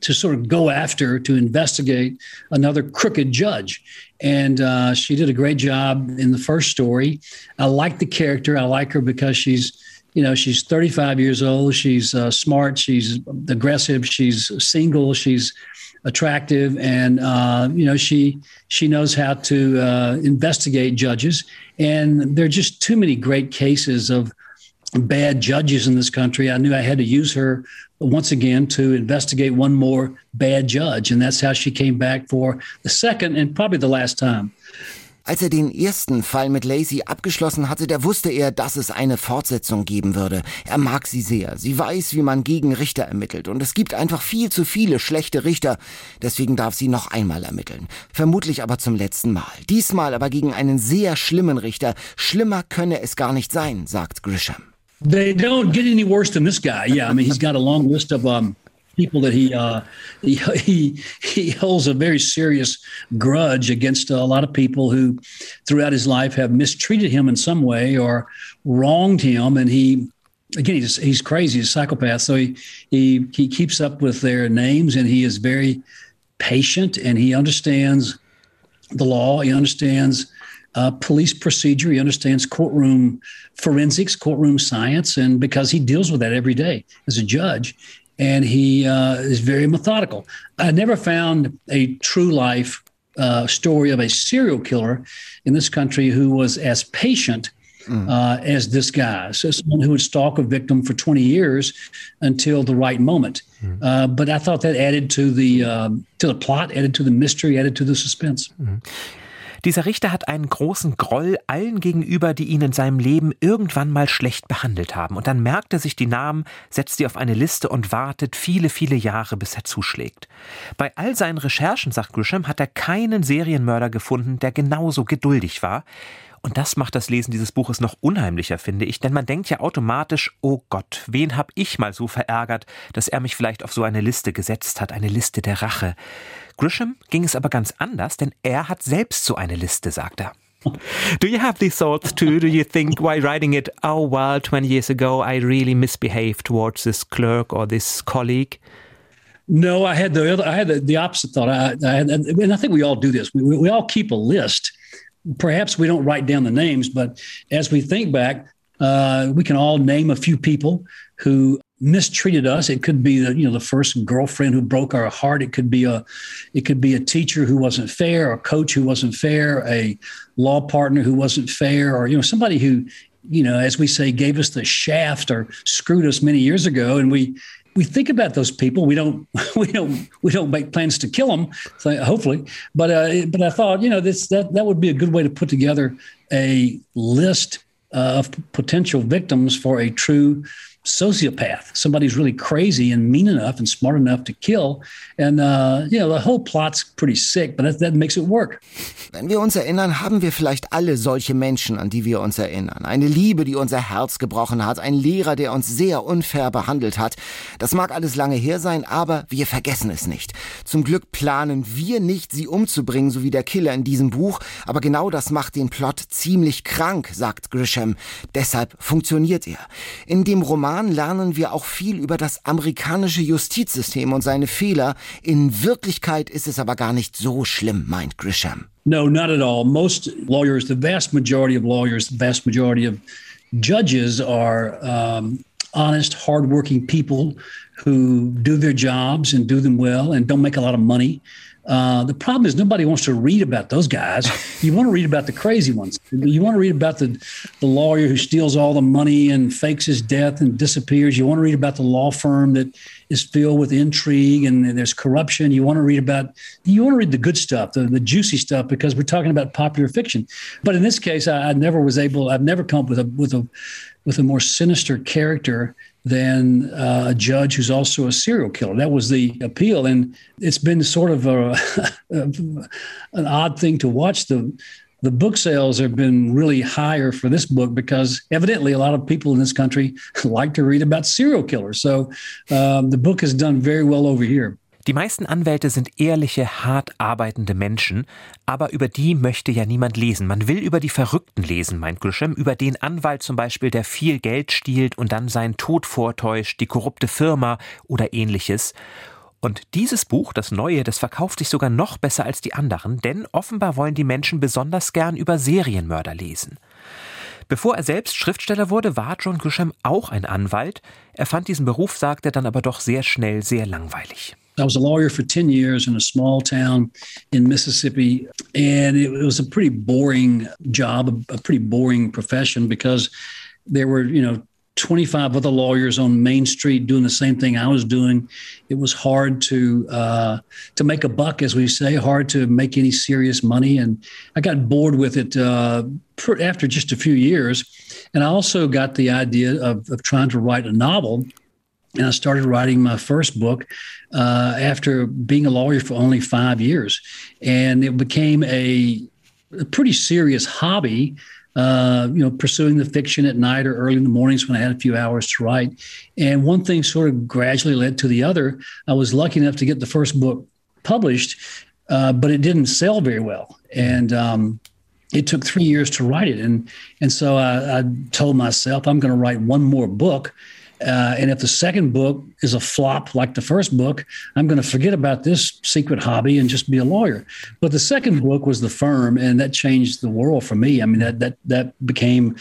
to sort of go after to investigate another crooked judge and uh, she did a great job in the first story i like the character i like her because she's you know, she's 35 years old. She's uh, smart. She's aggressive. She's single. She's attractive, and uh, you know, she she knows how to uh, investigate judges. And there are just too many great cases of bad judges in this country. I knew I had to use her once again to investigate one more bad judge, and that's how she came back for the second and probably the last time. Als er den ersten Fall mit Lacey abgeschlossen hatte, da wusste er, dass es eine Fortsetzung geben würde. Er mag sie sehr. Sie weiß, wie man gegen Richter ermittelt. Und es gibt einfach viel zu viele schlechte Richter. Deswegen darf sie noch einmal ermitteln. Vermutlich aber zum letzten Mal. Diesmal aber gegen einen sehr schlimmen Richter. Schlimmer könne es gar nicht sein, sagt Grisham. They don't get any worse than this guy. Yeah, I mean, he's got a long list of um, people that he uh, he he holds a very serious grudge against a lot of people who, throughout his life, have mistreated him in some way or wronged him, and he. Again, he's, he's crazy. He's a psychopath. So he, he he keeps up with their names, and he is very patient, and he understands the law. He understands uh, police procedure. He understands courtroom forensics, courtroom science, and because he deals with that every day as a judge, and he uh, is very methodical. I never found a true life uh, story of a serial killer in this country who was as patient mm. uh, as this guy. So someone who would stalk a victim for 20 years until the right moment. Mm. Uh, but I thought that added to the um, to the plot, added to the mystery, added to the suspense. Mm. Dieser Richter hat einen großen Groll allen gegenüber, die ihn in seinem Leben irgendwann mal schlecht behandelt haben. Und dann merkt er sich die Namen, setzt sie auf eine Liste und wartet viele, viele Jahre, bis er zuschlägt. Bei all seinen Recherchen, sagt Grisham, hat er keinen Serienmörder gefunden, der genauso geduldig war. Und das macht das Lesen dieses Buches noch unheimlicher, finde ich, denn man denkt ja automatisch, oh Gott, wen hab ich mal so verärgert, dass er mich vielleicht auf so eine Liste gesetzt hat, eine Liste der Rache. Grisham ging es aber ganz anders, denn er hat selbst so eine Liste, sagt er. Do you have these thoughts too? Do you think while writing it, oh well, 20 years ago I really misbehaved towards this clerk or this colleague? No, I had the other, I had the, the opposite thought. I, I had, and I think we all do this. We, we all keep a list perhaps we don't write down the names, but as we think back, uh, we can all name a few people who mistreated us. It could be the you know the first girlfriend who broke our heart. It could be a it could be a teacher who wasn't fair, a coach who wasn't fair, a law partner who wasn't fair, or you know somebody who you know as we say gave us the shaft or screwed us many years ago, and we we think about those people. We don't we don't we don't make plans to kill them, hopefully. But uh, but I thought you know this that that would be a good way to put together a list uh, of potential victims for a true sociopath, somebody who's really crazy and mean enough and smart enough to kill. And, uh, you know, the whole plot's pretty sick, but that, that makes it work. Wenn wir uns erinnern, haben wir vielleicht alle solche Menschen, an die wir uns erinnern. Eine Liebe, die unser Herz gebrochen hat, ein Lehrer, der uns sehr unfair behandelt hat. Das mag alles lange her sein, aber wir vergessen es nicht. Zum Glück planen wir nicht, sie umzubringen, so wie der Killer in diesem Buch, aber genau das macht den Plot ziemlich krank, sagt Grisham. Deshalb funktioniert er. In dem Roman Roman lernen wir auch viel über das amerikanische Justizsystem und seine Fehler. In Wirklichkeit ist es aber gar nicht so schlimm, meint Grisham. No, not at all. Most lawyers, the vast majority of lawyers, the vast majority of judges are um, honest, hardworking people who do their jobs and do them well and don't make a lot of money. Uh, the problem is nobody wants to read about those guys. You want to read about the crazy ones. You want to read about the, the lawyer who steals all the money and fakes his death and disappears. You want to read about the law firm that is filled with intrigue and, and there's corruption. You want to read about you want to read the good stuff, the, the juicy stuff, because we're talking about popular fiction. But in this case, I, I never was able. I've never come up with a with a with a more sinister character than uh, a judge who's also a serial killer. That was the appeal, and it's been sort of a, an odd thing to watch. The the book sales have been really higher for this book because evidently a lot of people in this country like to read about serial killers. So um, the book has done very well over here. Die meisten Anwälte sind ehrliche, hart arbeitende Menschen, aber über die möchte ja niemand lesen. Man will über die Verrückten lesen, meint Grisham, über den Anwalt zum Beispiel, der viel Geld stiehlt und dann seinen Tod vortäuscht, die korrupte Firma oder ähnliches. Und dieses Buch, das neue, das verkauft sich sogar noch besser als die anderen, denn offenbar wollen die Menschen besonders gern über Serienmörder lesen. Bevor er selbst Schriftsteller wurde, war John Grisham auch ein Anwalt. Er fand diesen Beruf, sagt er, dann aber doch sehr schnell sehr langweilig. I was a lawyer for 10 years in a small town in Mississippi, and it was a pretty boring job, a pretty boring profession because there were, you know, 25 other lawyers on Main Street doing the same thing I was doing. It was hard to uh, to make a buck, as we say, hard to make any serious money, and I got bored with it uh, after just a few years. And I also got the idea of, of trying to write a novel, and I started writing my first book uh, after being a lawyer for only five years, and it became a, a pretty serious hobby uh, you know, pursuing the fiction at night or early in the mornings when I had a few hours to write. And one thing sort of gradually led to the other. I was lucky enough to get the first book published, uh, but it didn't sell very well. And um, it took three years to write it. And, and so I, I told myself, I'm going to write one more book uh, and if the second book is a flop like the first book, I'm going to forget about this secret hobby and just be a lawyer. But the second book was The Firm, and that changed the world for me. I mean, that that that became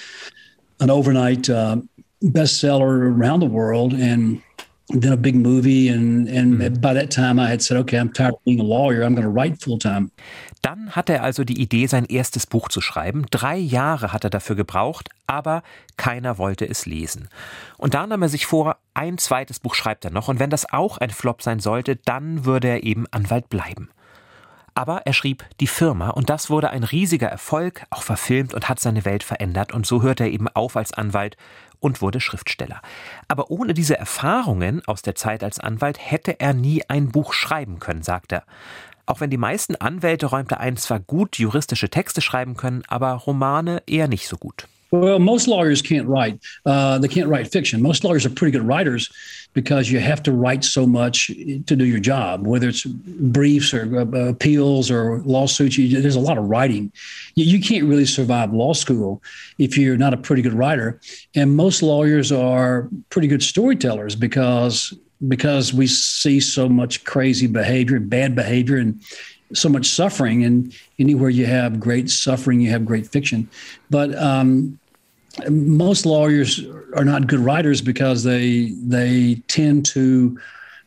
an overnight uh, bestseller around the world, and then a big movie. And and mm. by that time, I had said, okay, I'm tired of being a lawyer. I'm going to write full time. Dann hatte er also die Idee, sein erstes Buch zu schreiben. Drei Jahre hat er dafür gebraucht, aber keiner wollte es lesen. Und da nahm er sich vor, ein zweites Buch schreibt er noch, und wenn das auch ein Flop sein sollte, dann würde er eben Anwalt bleiben. Aber er schrieb Die Firma und das wurde ein riesiger Erfolg, auch verfilmt und hat seine Welt verändert und so hörte er eben auf als Anwalt und wurde Schriftsteller. Aber ohne diese Erfahrungen aus der Zeit als Anwalt hätte er nie ein Buch schreiben können, sagt er. Auch wenn die meisten Anwälte räumte ein, zwar gut juristische Texte schreiben können, aber Romane eher nicht so gut. Well, most lawyers can't write. Uh, they can't write fiction. Most lawyers are pretty good writers because you have to write so much to do your job, whether it's briefs or uh, appeals or lawsuits. You, there's a lot of writing. You, you, can't really survive law school if you're not a pretty good writer. And most lawyers are pretty good storytellers because because we see so much crazy behavior, bad behavior, and so much suffering. And anywhere you have great suffering, you have great fiction. But um, most lawyers are not good writers because they they tend to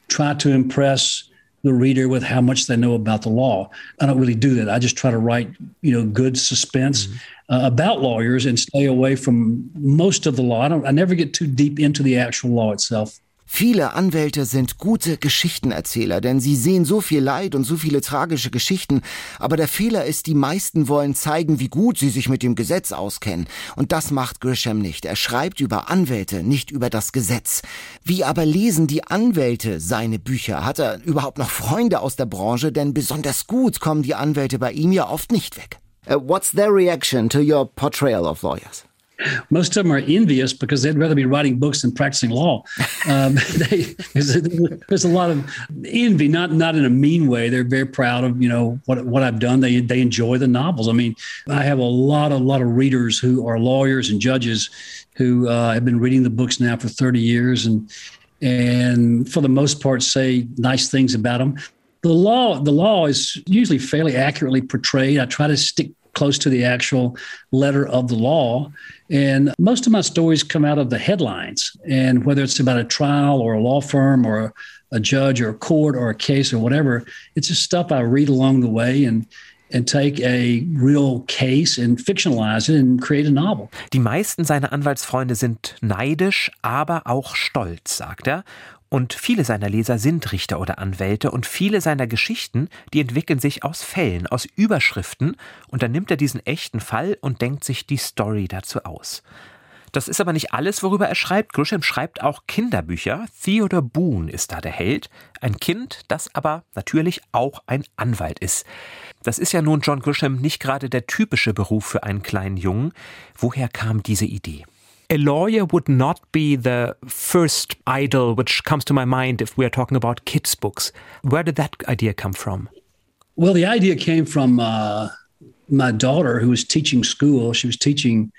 try to impress the reader with how much they know about the law. I don't really do that. I just try to write, you know, good suspense mm-hmm. uh, about lawyers and stay away from most of the law. I don't. I never get too deep into the actual law itself. Viele Anwälte sind gute Geschichtenerzähler, denn sie sehen so viel Leid und so viele tragische Geschichten. Aber der Fehler ist, die meisten wollen zeigen, wie gut sie sich mit dem Gesetz auskennen. Und das macht Grisham nicht. Er schreibt über Anwälte, nicht über das Gesetz. Wie aber lesen die Anwälte seine Bücher? Hat er überhaupt noch Freunde aus der Branche? Denn besonders gut kommen die Anwälte bei ihm ja oft nicht weg. Uh, what's their reaction to your portrayal of lawyers? Most of them are envious because they'd rather be writing books than practicing law. Um, they, there's a lot of envy, not not in a mean way. They're very proud of you know what what I've done. They they enjoy the novels. I mean, I have a lot a lot of readers who are lawyers and judges who uh, have been reading the books now for 30 years and and for the most part say nice things about them. The law the law is usually fairly accurately portrayed. I try to stick close to the actual letter of the law. And most of my stories come out of the headlines. And whether it's about a trial or a law firm or a, judge or a court or a case or whatever, it's just stuff I read along the way and and take a real case and fictionalize it and create a novel. Die meisten seiner Anwaltsfreunde sind neidisch, aber auch stolz, sagt er. Und viele seiner Leser sind Richter oder Anwälte und viele seiner Geschichten, die entwickeln sich aus Fällen, aus Überschriften und dann nimmt er diesen echten Fall und denkt sich die Story dazu aus. Das ist aber nicht alles, worüber er schreibt. Grisham schreibt auch Kinderbücher. Theodore Boone ist da der Held. Ein Kind, das aber natürlich auch ein Anwalt ist. Das ist ja nun John Grisham nicht gerade der typische Beruf für einen kleinen Jungen. Woher kam diese Idee? A lawyer would not be the first idol which comes to my mind if we are talking about kids' books. Where did that idea come from? Well, the idea came from uh, my daughter who was teaching school. She was teaching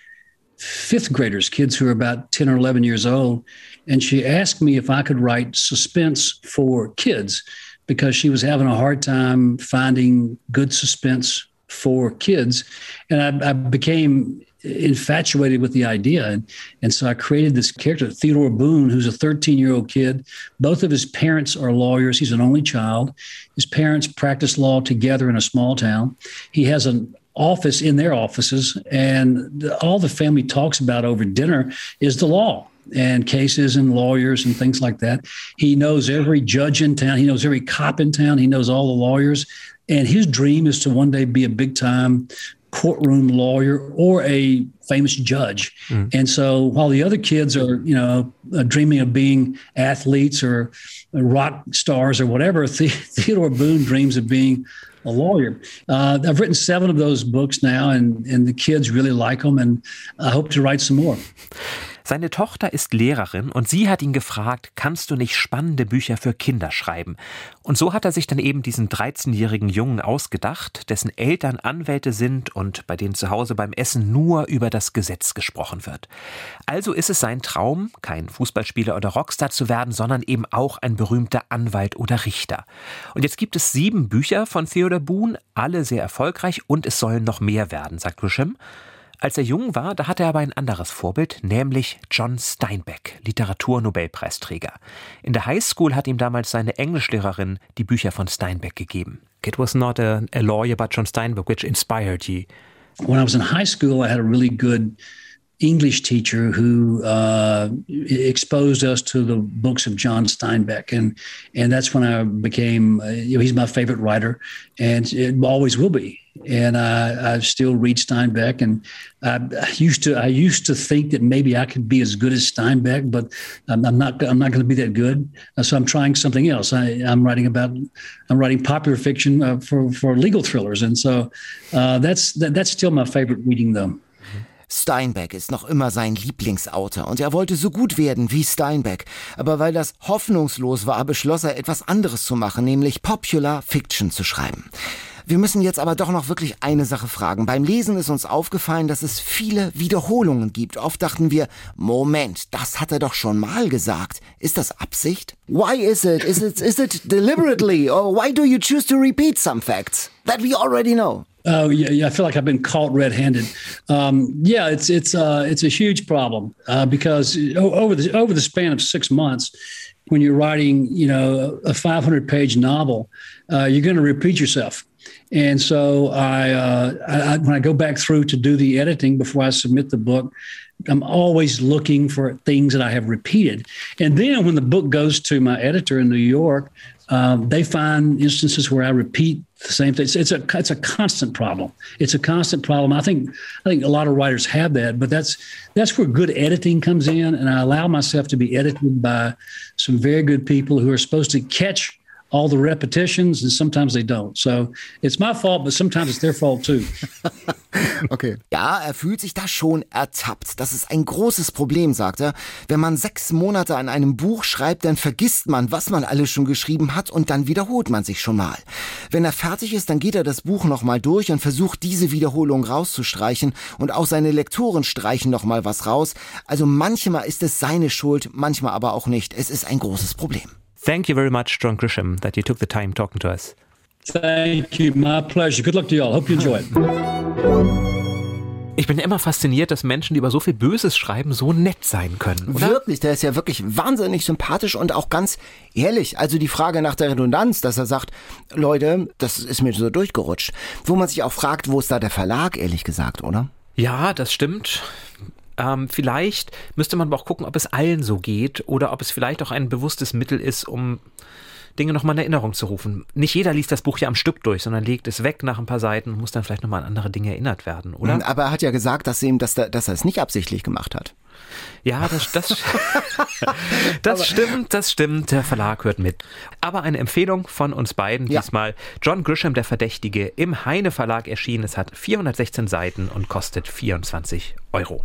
fifth graders, kids who are about 10 or 11 years old. And she asked me if I could write suspense for kids because she was having a hard time finding good suspense for kids. And I, I became infatuated with the idea. And, and so I created this character, Theodore Boone, who's a 13 year old kid. Both of his parents are lawyers. He's an only child. His parents practice law together in a small town. He has an office in their offices, and all the family talks about over dinner is the law and cases and lawyers and things like that. He knows every judge in town. He knows every cop in town. He knows all the lawyers. And his dream is to one day be a big time courtroom lawyer or a famous judge. Mm. And so while the other kids are, you know, uh, dreaming of being athletes or rock stars or whatever, the- Theodore Boone dreams of being a lawyer. Uh, I've written seven of those books now, and, and the kids really like them, and I hope to write some more. Seine Tochter ist Lehrerin und sie hat ihn gefragt, kannst du nicht spannende Bücher für Kinder schreiben? Und so hat er sich dann eben diesen 13-jährigen Jungen ausgedacht, dessen Eltern Anwälte sind und bei denen zu Hause beim Essen nur über das Gesetz gesprochen wird. Also ist es sein Traum, kein Fußballspieler oder Rockstar zu werden, sondern eben auch ein berühmter Anwalt oder Richter. Und jetzt gibt es sieben Bücher von Theodor Boone, alle sehr erfolgreich und es sollen noch mehr werden, sagt Grisham. Als er jung war, da hatte er aber ein anderes Vorbild, nämlich John Steinbeck, Literaturnobelpreisträger. In der Highschool hat ihm damals seine Englischlehrerin die Bücher von Steinbeck gegeben. It was not a, a lawyer, but John Steinbeck, which inspired you. When I was in high school, I had a really good English teacher who uh, exposed us to the books of John Steinbeck, and and that's when I became. Uh, you know, he's my favorite writer, and it always will be. And I, I still read Steinbeck, and I, I used to I used to think that maybe I could be as good as Steinbeck, but I'm, I'm not I'm not going to be that good. Uh, so I'm trying something else. I, am writing about I'm writing popular fiction uh, for for legal thrillers, and so uh, that's that, that's still my favorite reading though. Steinbeck ist noch immer sein Lieblingsautor und er wollte so gut werden wie Steinbeck. Aber weil das hoffnungslos war, beschloss er etwas anderes zu machen, nämlich Popular Fiction zu schreiben. Wir müssen jetzt aber doch noch wirklich eine Sache fragen. Beim Lesen ist uns aufgefallen, dass es viele Wiederholungen gibt. Oft dachten wir, Moment, das hat er doch schon mal gesagt. Ist das Absicht? Why is it? Is it, is it deliberately? Or why do you choose to repeat some facts that we already know? Oh yeah, yeah, I feel like I've been caught red-handed. Um, yeah, it's it's uh, it's a huge problem uh, because over the over the span of six months, when you're writing, you know, a 500-page novel, uh, you're going to repeat yourself. And so I, uh, I, when I go back through to do the editing before I submit the book, I'm always looking for things that I have repeated. And then when the book goes to my editor in New York, um, they find instances where I repeat the same thing. It's, it's, a it's a constant problem. It's a constant problem. I think I think a lot of writers have that, but that's that's where good editing comes in, and I allow myself to be edited by some very good people who are supposed to catch all the repetitions and sometimes they don't. So it's my fault, but sometimes it's their fault too. okay. Ja, er fühlt sich da schon ertappt. Das ist ein großes Problem, sagt er. Wenn man sechs Monate an einem Buch schreibt, dann vergisst man, was man alles schon geschrieben hat und dann wiederholt man sich schon mal. Wenn er fertig ist, dann geht er das Buch nochmal durch und versucht, diese Wiederholung rauszustreichen und auch seine Lektoren streichen nochmal was raus. Also manchmal ist es seine Schuld, manchmal aber auch nicht. Es ist ein großes Problem. Thank you very much, John Grisham, that you took the time talking to us. Thank you. My pleasure. Good luck to you all. Hope you enjoy it. Ich bin immer fasziniert, dass Menschen, die über so viel Böses schreiben, so nett sein können. Oder? Wirklich, der ist ja wirklich wahnsinnig sympathisch und auch ganz ehrlich. Also die Frage nach der Redundanz, dass er sagt, Leute, das ist mir so durchgerutscht. Wo man sich auch fragt, wo ist da der Verlag, ehrlich gesagt, oder? Ja, das stimmt. Ähm, vielleicht müsste man aber auch gucken, ob es allen so geht oder ob es vielleicht auch ein bewusstes Mittel ist, um Dinge nochmal in Erinnerung zu rufen. Nicht jeder liest das Buch ja am Stück durch, sondern legt es weg nach ein paar Seiten und muss dann vielleicht nochmal an andere Dinge erinnert werden, oder? Aber er hat ja gesagt, dass, ihm, dass, er, dass er es nicht absichtlich gemacht hat. Ja, das, das, das stimmt, das stimmt. Der Verlag hört mit. Aber eine Empfehlung von uns beiden ja. diesmal. John Grisham, der Verdächtige, im Heine Verlag erschienen. Es hat 416 Seiten und kostet 24 Euro.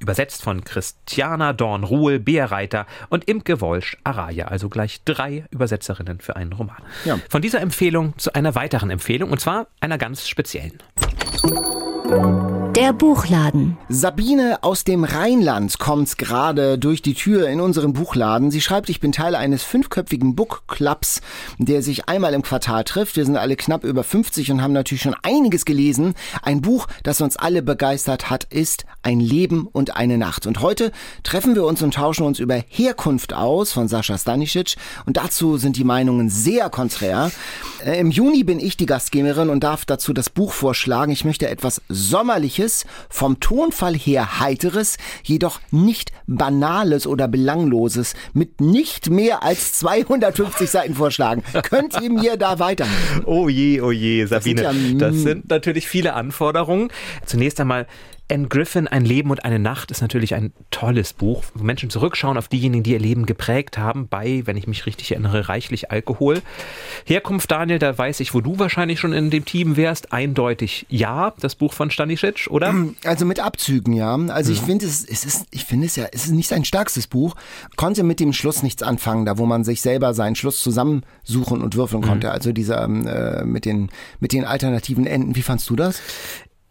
Übersetzt von Christiana Dorn-Ruhl, Bea Reiter und Imke Wolsch, Araya. Also gleich drei Übersetzerinnen für einen Roman. Ja. Von dieser Empfehlung zu einer weiteren Empfehlung und zwar einer ganz speziellen. Der Buchladen. Sabine aus dem Rheinland kommt gerade durch die Tür in unseren Buchladen. Sie schreibt, ich bin Teil eines fünfköpfigen Book Clubs, der sich einmal im Quartal trifft. Wir sind alle knapp über 50 und haben natürlich schon einiges gelesen. Ein Buch, das uns alle begeistert hat, ist Ein Leben und eine Nacht. Und heute treffen wir uns und tauschen uns über Herkunft aus von Sascha Stanisic. Und dazu sind die Meinungen sehr konträr. Äh, Im Juni bin ich die Gastgeberin und darf dazu das Buch vorschlagen. Ich möchte etwas Sommerliches Fröhliches, vom Tonfall her Heiteres, jedoch nicht Banales oder Belangloses mit nicht mehr als 250 Seiten vorschlagen. Könnt ihr mir da weiter? Oh je, oh je, Sabine. Das sind, ja, das sind natürlich viele Anforderungen. Zunächst einmal Anne Griffin, Ein Leben und eine Nacht ist natürlich ein tolles Buch, wo Menschen zurückschauen auf diejenigen, die ihr Leben geprägt haben, bei, wenn ich mich richtig erinnere, reichlich Alkohol. Herkunft, Daniel, da weiß ich, wo du wahrscheinlich schon in dem Team wärst. Eindeutig ja, das Buch von Stanisic, oder? Also mit Abzügen, ja. Also ich finde es, es ist, ich finde es ja, es ist nicht sein stärkstes Buch. Konnte mit dem Schluss nichts anfangen, da wo man sich selber seinen Schluss zusammensuchen und würfeln konnte. Mhm. Also dieser äh, mit den mit den alternativen Enden. Wie fandst du das?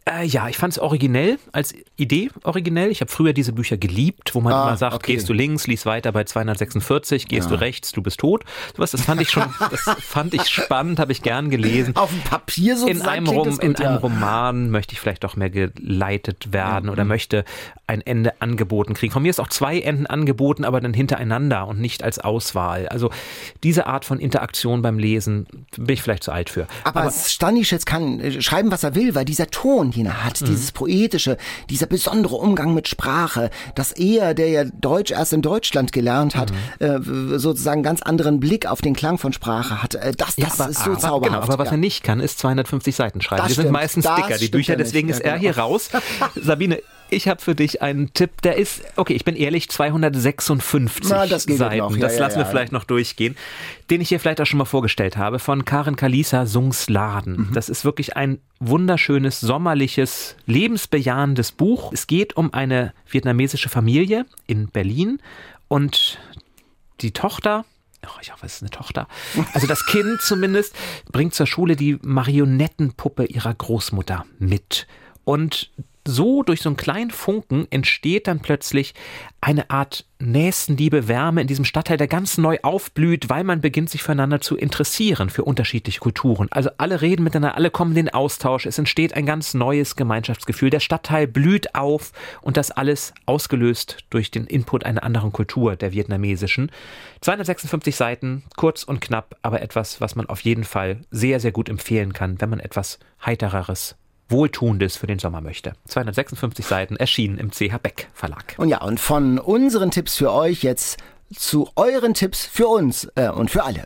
Äh, ja, ich fand es originell, als Idee originell. Ich habe früher diese Bücher geliebt, wo man ah, immer sagt, okay. gehst du links, lies weiter bei 246, gehst ja. du rechts, du bist tot. Sowas, das fand ich schon, das fand ich spannend, habe ich gern gelesen. Auf dem Papier sozusagen. In einem, Rom, gut, in ja. einem Roman möchte ich vielleicht doch mehr geleitet werden ja. oder mhm. möchte ein Ende angeboten kriegen. Von mir ist auch zwei Enden angeboten, aber dann hintereinander und nicht als Auswahl. Also diese Art von Interaktion beim Lesen bin ich vielleicht zu alt für. Aber, aber Stanischitz kann äh, schreiben, was er will, weil dieser Ton ihn hat, mhm. dieses poetische, dieser besondere Umgang mit Sprache, dass er, der ja Deutsch erst in Deutschland gelernt hat, mhm. äh, sozusagen ganz anderen Blick auf den Klang von Sprache hat. Äh, das, das ja, aber, ist so aber, zauberhaft. Genau, aber was ja. er nicht kann, ist 250 Seiten schreiben. Das die stimmt, sind meistens dicker, die Bücher, deswegen ist er hier genau. raus. Sabine, ich habe für dich einen Tipp, der ist, okay, ich bin ehrlich, 256 Na, das Seiten. Noch. Ja, das ja, lassen wir vielleicht noch durchgehen. Den ich hier vielleicht auch schon mal vorgestellt habe, von Karen Kalisa Sungsladen. Mhm. Das ist wirklich ein wunderschönes, sommerliches, lebensbejahendes Buch. Es geht um eine vietnamesische Familie in Berlin und die Tochter, Oh, ich hoffe, es ist eine Tochter. Also das Kind zumindest bringt zur Schule die Marionettenpuppe ihrer Großmutter mit. Und so durch so einen kleinen Funken entsteht dann plötzlich eine Art Nächstenliebe, Wärme in diesem Stadtteil, der ganz neu aufblüht, weil man beginnt, sich füreinander zu interessieren, für unterschiedliche Kulturen. Also alle reden miteinander, alle kommen in den Austausch, es entsteht ein ganz neues Gemeinschaftsgefühl. Der Stadtteil blüht auf und das alles ausgelöst durch den Input einer anderen Kultur, der vietnamesischen. 256 Seiten, kurz und knapp, aber etwas, was man auf jeden Fall sehr, sehr gut empfehlen kann, wenn man etwas Heitereres Wohltuendes für den Sommer möchte. 256 Seiten erschienen im CH Beck Verlag. Und ja, und von unseren Tipps für euch jetzt zu euren Tipps für uns äh, und für alle.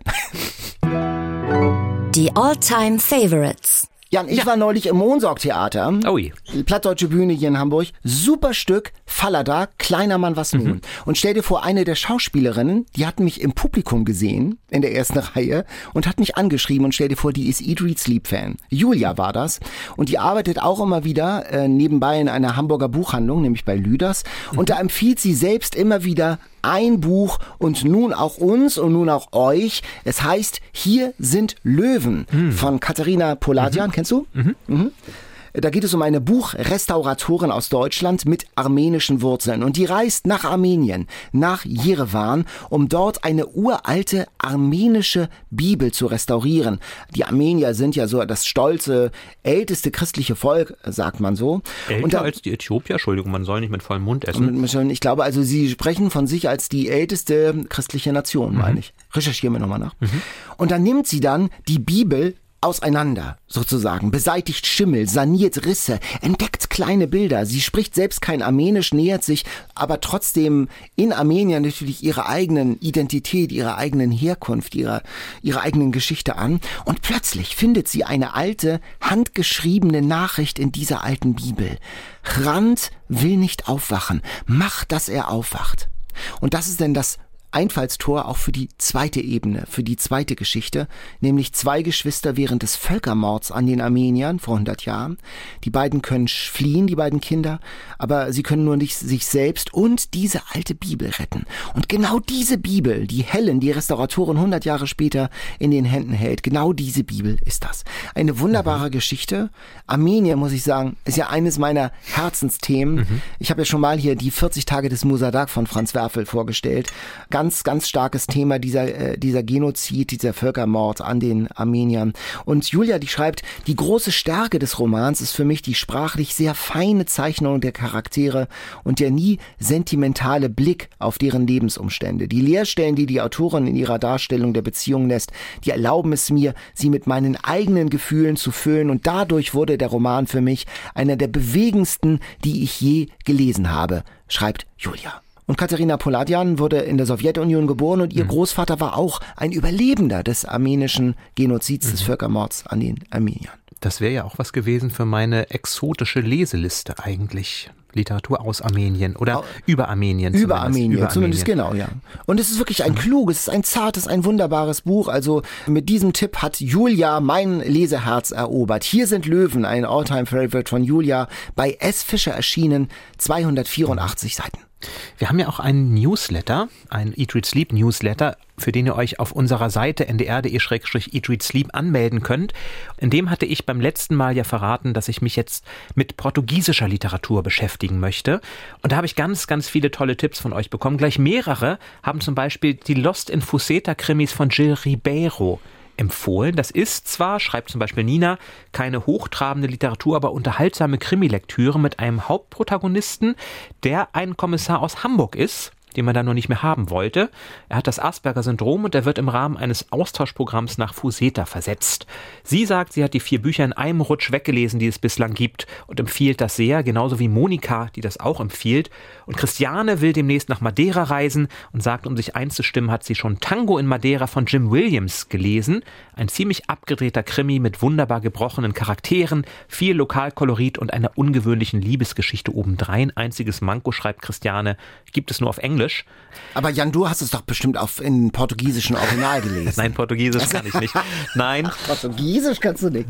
Die All-Time Favorites. Jan, ich ja. war neulich im Monsorg-Theater. Oh je. Plattdeutsche Bühne hier in Hamburg. Super Stück, Fallada, kleiner Mann, was nun. Mhm. Und stell dir vor, eine der Schauspielerinnen, die hat mich im Publikum gesehen, in der ersten Reihe, und hat mich angeschrieben und stell dir vor, die ist Eat, Read, Sleep Fan. Julia war das. Und die arbeitet auch immer wieder äh, nebenbei in einer Hamburger Buchhandlung, nämlich bei Lüders. Mhm. Und da empfiehlt sie selbst immer wieder ein Buch und nun auch uns und nun auch euch. Es heißt Hier sind Löwen mhm. von Katharina Poladian. Mhm. Kennst du? Mhm. Da geht es um eine Buchrestauratorin aus Deutschland mit armenischen Wurzeln. Und die reist nach Armenien, nach Jerewan, um dort eine uralte armenische Bibel zu restaurieren. Die Armenier sind ja so das stolze, älteste christliche Volk, sagt man so. Älter da, als die Äthiopier? Entschuldigung, man soll nicht mit vollem Mund essen. Ich glaube, also sie sprechen von sich als die älteste christliche Nation, mhm. meine ich. Recherchieren wir nochmal nach. Mhm. Und dann nimmt sie dann die Bibel auseinander, sozusagen, beseitigt Schimmel, saniert Risse, entdeckt kleine Bilder. Sie spricht selbst kein Armenisch, nähert sich aber trotzdem in Armenien natürlich ihrer eigenen Identität, ihrer eigenen Herkunft, ihrer, ihrer eigenen Geschichte an. Und plötzlich findet sie eine alte, handgeschriebene Nachricht in dieser alten Bibel. Rand will nicht aufwachen, macht, dass er aufwacht. Und das ist denn das Einfallstor auch für die zweite Ebene, für die zweite Geschichte, nämlich zwei Geschwister während des Völkermords an den Armeniern vor 100 Jahren. Die beiden können fliehen, die beiden Kinder, aber sie können nur nicht sich selbst und diese alte Bibel retten. Und genau diese Bibel, die Helen, die Restauratorin 100 Jahre später in den Händen hält, genau diese Bibel ist das. Eine wunderbare mhm. Geschichte. Armenien, muss ich sagen, ist ja eines meiner Herzensthemen. Mhm. Ich habe ja schon mal hier die 40 Tage des Musadak von Franz Werfel vorgestellt. Ganz, ganz starkes Thema dieser, äh, dieser Genozid, dieser Völkermord an den Armeniern. Und Julia, die schreibt, die große Stärke des Romans ist für mich die sprachlich sehr feine Zeichnung der Charaktere und der nie sentimentale Blick auf deren Lebensumstände. Die Leerstellen, die die Autorin in ihrer Darstellung der Beziehung lässt, die erlauben es mir, sie mit meinen eigenen Gefühlen zu füllen und dadurch wurde der Roman für mich einer der bewegendsten, die ich je gelesen habe, schreibt Julia. Und Katharina Poladian wurde in der Sowjetunion geboren und ihr mhm. Großvater war auch ein Überlebender des armenischen Genozids, mhm. des Völkermords an den Armeniern. Das wäre ja auch was gewesen für meine exotische Leseliste eigentlich. Literatur aus Armenien oder Au über Armenien. Über Armenien, über zumindest Armenien. genau, ja. Und es ist wirklich ein kluges, ein zartes, ein wunderbares Buch. Also mit diesem Tipp hat Julia mein Leseherz erobert. Hier sind Löwen, ein Alltime Favorite von Julia, bei S. Fischer erschienen, 284 Seiten. Wir haben ja auch einen Newsletter, ein Eat Read Sleep Newsletter, für den ihr euch auf unserer Seite ndr.de-eat Sleep anmelden könnt. In dem hatte ich beim letzten Mal ja verraten, dass ich mich jetzt mit portugiesischer Literatur beschäftigen möchte. Und da habe ich ganz, ganz viele tolle Tipps von euch bekommen. Gleich mehrere haben zum Beispiel die Lost in Fuseta Krimis von Gil Ribeiro empfohlen. Das ist zwar, schreibt zum Beispiel Nina, keine hochtrabende Literatur, aber unterhaltsame Krimilektüre mit einem Hauptprotagonisten, der ein Kommissar aus Hamburg ist den man dann noch nicht mehr haben wollte. Er hat das Asperger-Syndrom und er wird im Rahmen eines Austauschprogramms nach Fuseta versetzt. Sie sagt, sie hat die vier Bücher in einem Rutsch weggelesen, die es bislang gibt und empfiehlt das sehr, genauso wie Monika, die das auch empfiehlt. Und Christiane will demnächst nach Madeira reisen und sagt, um sich einzustimmen, hat sie schon Tango in Madeira von Jim Williams gelesen. Ein ziemlich abgedrehter Krimi mit wunderbar gebrochenen Charakteren, viel Lokalkolorit und einer ungewöhnlichen Liebesgeschichte obendrein. Einziges Manko, schreibt Christiane, gibt es nur auf Englisch. Englisch. Aber Jan, du hast es doch bestimmt auf in portugiesischen Original gelesen. Nein, Portugiesisch kann ich nicht. Nein. Ach, Portugiesisch kannst du nicht.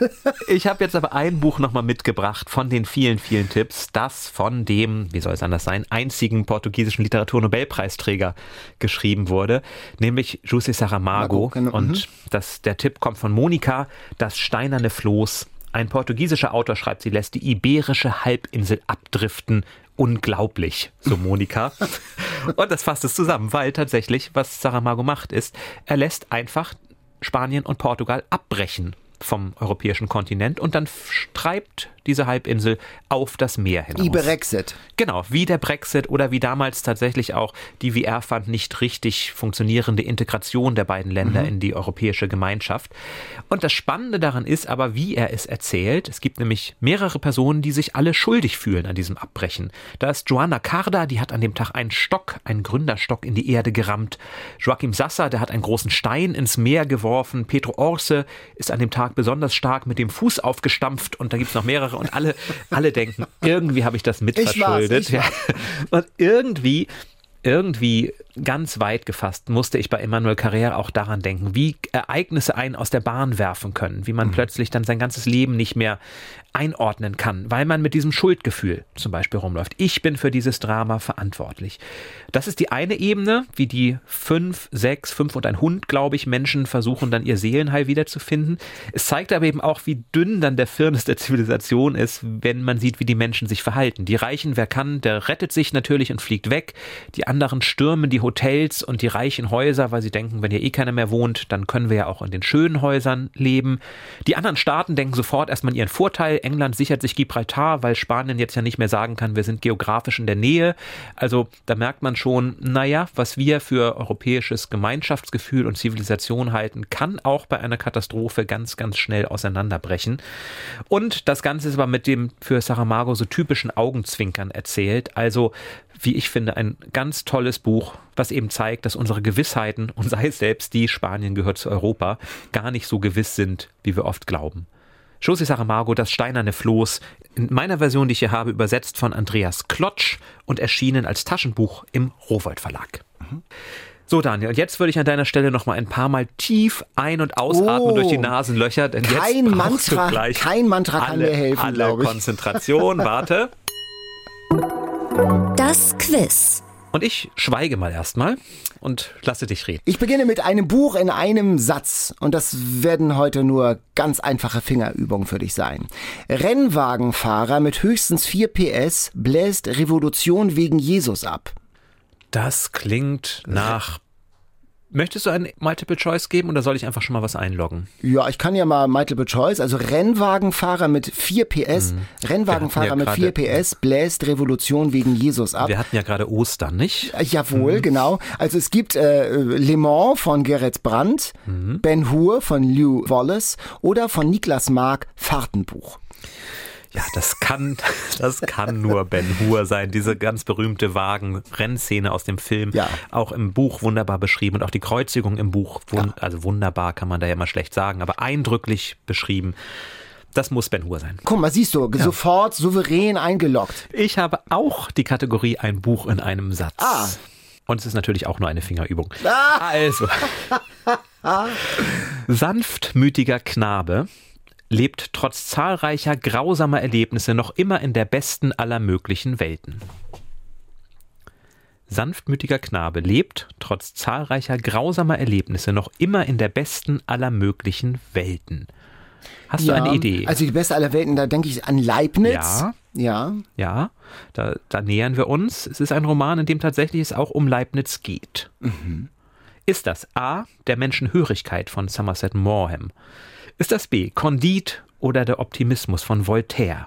ich habe jetzt aber ein Buch nochmal mitgebracht von den vielen, vielen Tipps, das von dem, wie soll es anders sein, einzigen portugiesischen Literaturnobelpreisträger geschrieben wurde, nämlich José Saramago. Genau. Und mhm. das, der Tipp kommt von Monika, das steinerne Floß ein portugiesischer Autor schreibt, sie lässt die iberische Halbinsel abdriften unglaublich, so Monika. und das fasst es zusammen, weil tatsächlich, was Saramago macht, ist, er lässt einfach Spanien und Portugal abbrechen vom europäischen Kontinent und dann treibt diese Halbinsel auf das Meer hinaus. Wie Brexit. Genau, wie der Brexit oder wie damals tatsächlich auch die, wie er fand, nicht richtig funktionierende Integration der beiden Länder mhm. in die europäische Gemeinschaft. Und das Spannende daran ist aber, wie er es erzählt. Es gibt nämlich mehrere Personen, die sich alle schuldig fühlen an diesem Abbrechen. Da ist Joanna Carda, die hat an dem Tag einen Stock, einen Gründerstock in die Erde gerammt. Joachim Sasser, der hat einen großen Stein ins Meer geworfen. Petro Orse ist an dem Tag besonders stark mit dem Fuß aufgestampft und da gibt es noch mehrere und alle, alle denken, irgendwie habe ich das mitverschuldet. Ich war's, ich war's. Und irgendwie irgendwie ganz weit gefasst musste ich bei Emmanuel Carrère auch daran denken, wie Ereignisse einen aus der Bahn werfen können, wie man mhm. plötzlich dann sein ganzes Leben nicht mehr einordnen kann, weil man mit diesem Schuldgefühl zum Beispiel rumläuft. Ich bin für dieses Drama verantwortlich. Das ist die eine Ebene, wie die fünf, sechs, fünf und ein Hund, glaube ich, Menschen versuchen dann ihr Seelenheil wiederzufinden. Es zeigt aber eben auch, wie dünn dann der Firnis der Zivilisation ist, wenn man sieht, wie die Menschen sich verhalten. Die Reichen, wer kann, der rettet sich natürlich und fliegt weg. Die anderen stürmen die Hotels und die reichen Häuser, weil sie denken, wenn hier eh keiner mehr wohnt, dann können wir ja auch in den schönen Häusern leben. Die anderen Staaten denken sofort erstmal ihren Vorteil. England sichert sich Gibraltar, weil Spanien jetzt ja nicht mehr sagen kann, wir sind geografisch in der Nähe. Also da merkt man schon, naja, was wir für europäisches Gemeinschaftsgefühl und Zivilisation halten, kann auch bei einer Katastrophe ganz, ganz schnell auseinanderbrechen. Und das Ganze ist aber mit dem für Saramago so typischen Augenzwinkern erzählt. Also wie ich finde, ein ganz tolles Buch, was eben zeigt, dass unsere Gewissheiten, und sei es selbst die, Spanien gehört zu Europa, gar nicht so gewiss sind, wie wir oft glauben. José Saramago, Das steinerne Floß, in meiner Version, die ich hier habe, übersetzt von Andreas Klotsch und erschienen als Taschenbuch im Rowold Verlag. So, Daniel, jetzt würde ich an deiner Stelle noch mal ein paar Mal tief ein- und ausatmen Oh. durch die Nasenlöcher, denn Kein jetzt Mantra- du gleich kein Mantra kann alle, mir helfen, alle. Konzentration, warte. Das Quiz. Und ich schweige mal erstmal und lasse dich reden. Ich beginne mit einem Buch in einem Satz und das werden heute nur ganz einfache Fingerübungen für dich sein. Rennwagenfahrer mit höchstens 4 PS bläst Revolution wegen Jesus ab. Das klingt nach. Möchtest du ein Multiple Choice geben oder soll ich einfach schon mal was einloggen? Ja, ich kann ja mal Multiple Choice, also Rennwagenfahrer mit 4 PS, Rennwagenfahrer Wir hatten mit ja 4 gerade- PS bläst Revolution wegen Jesus ab. Wir hatten ja gerade Ostern, nicht? Äh, Jawohl, genau. Also es gibt äh, Le Mans von Gerrit Brandt, Ben Hur von Lew Wallace oder von Niklas Mark Fahrtenbuch. Ja, das kann, das kann nur Ben Hur sein. Diese ganz berühmte Wagen-Rennszene aus dem Film. Ja. Auch im Buch wunderbar beschrieben und auch die Kreuzigung im Buch. Wun Also wunderbar kann man da ja mal schlecht sagen, aber eindrücklich beschrieben. Das muss Ben Hur sein. Guck mal, siehst du, sofort souverän eingeloggt. Ich habe auch die Kategorie ein Buch in einem Satz. Ah. Und es ist natürlich auch nur eine Fingerübung. Also. Sanftmütiger Knabe lebt trotz zahlreicher grausamer Erlebnisse noch immer in der besten aller möglichen Welten. Sanftmütiger Knabe lebt trotz zahlreicher grausamer Erlebnisse noch immer in der besten aller möglichen Welten. Hast du eine Idee? Also die beste aller Welten, da denke ich an Leibniz. Ja. Ja. Ja, da, da nähern wir uns. Es ist ein Roman, in dem tatsächlich es auch um Leibniz geht. Ist das A, der Menschenhörigkeit von Somerset Maugham? Ist das B, Candide oder der Optimismus von Voltaire?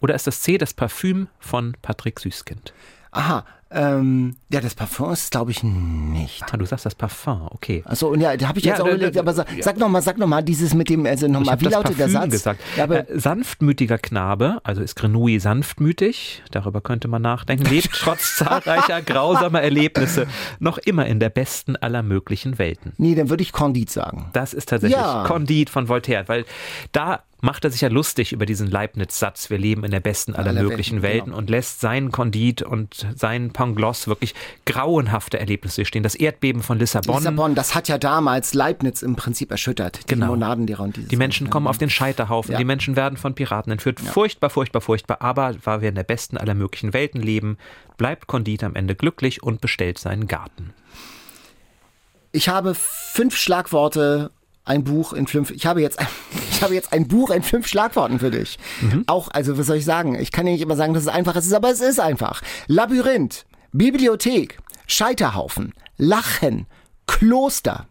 Oder ist das C, das Parfüm von Patrick Süßkind? Aha. Ähm, ja, das Parfum ist, glaube ich, nicht. Ah, du sagst das Parfum, okay. Achso, und ja, da habe ich Ja, jetzt auch überlegt, aber sag, sag nochmal, sag nochmal dieses mit dem, also nochmal, wie das lautet der Satz? gesagt. Ja, aber, äh, sanftmütiger Knabe, also ist Grenouille sanftmütig, darüber könnte man nachdenken, lebt trotz zahlreicher grausamer Erlebnisse noch immer in der besten aller möglichen Welten. nee, dann würde ich Candide sagen. Das ist tatsächlich Ja. Candide von Voltaire, weil da macht er sich ja lustig über diesen Leibniz-Satz, wir leben in der besten aller, Aller möglichen Welten, Welten genau. und lässt seinen Candide und seinen Pangloss wirklich grauenhafte Erlebnisse stehen. Das Erdbeben von Lissabon. Lissabon, das hat ja damals Leibniz im Prinzip erschüttert. Die Genau. Monadenlehrer und dieses Die Menschen kommen auf den Scheiterhaufen, Ja. die Menschen werden von Piraten entführt. Furchtbar, furchtbar, furchtbar. Aber weil wir in der besten aller möglichen Welten leben, bleibt Candide am Ende glücklich und bestellt seinen Garten. Ich habe fünf Schlagworte, ein Buch in fünf. Ich habe jetzt, ein, ich habe jetzt ein Buch in fünf Schlagworten für dich. Auch, also was soll ich sagen? Ich kann ja nicht immer sagen, dass es einfach ist, aber es ist einfach. Labyrinth, Bibliothek, Scheiterhaufen, Lachen, Kloster.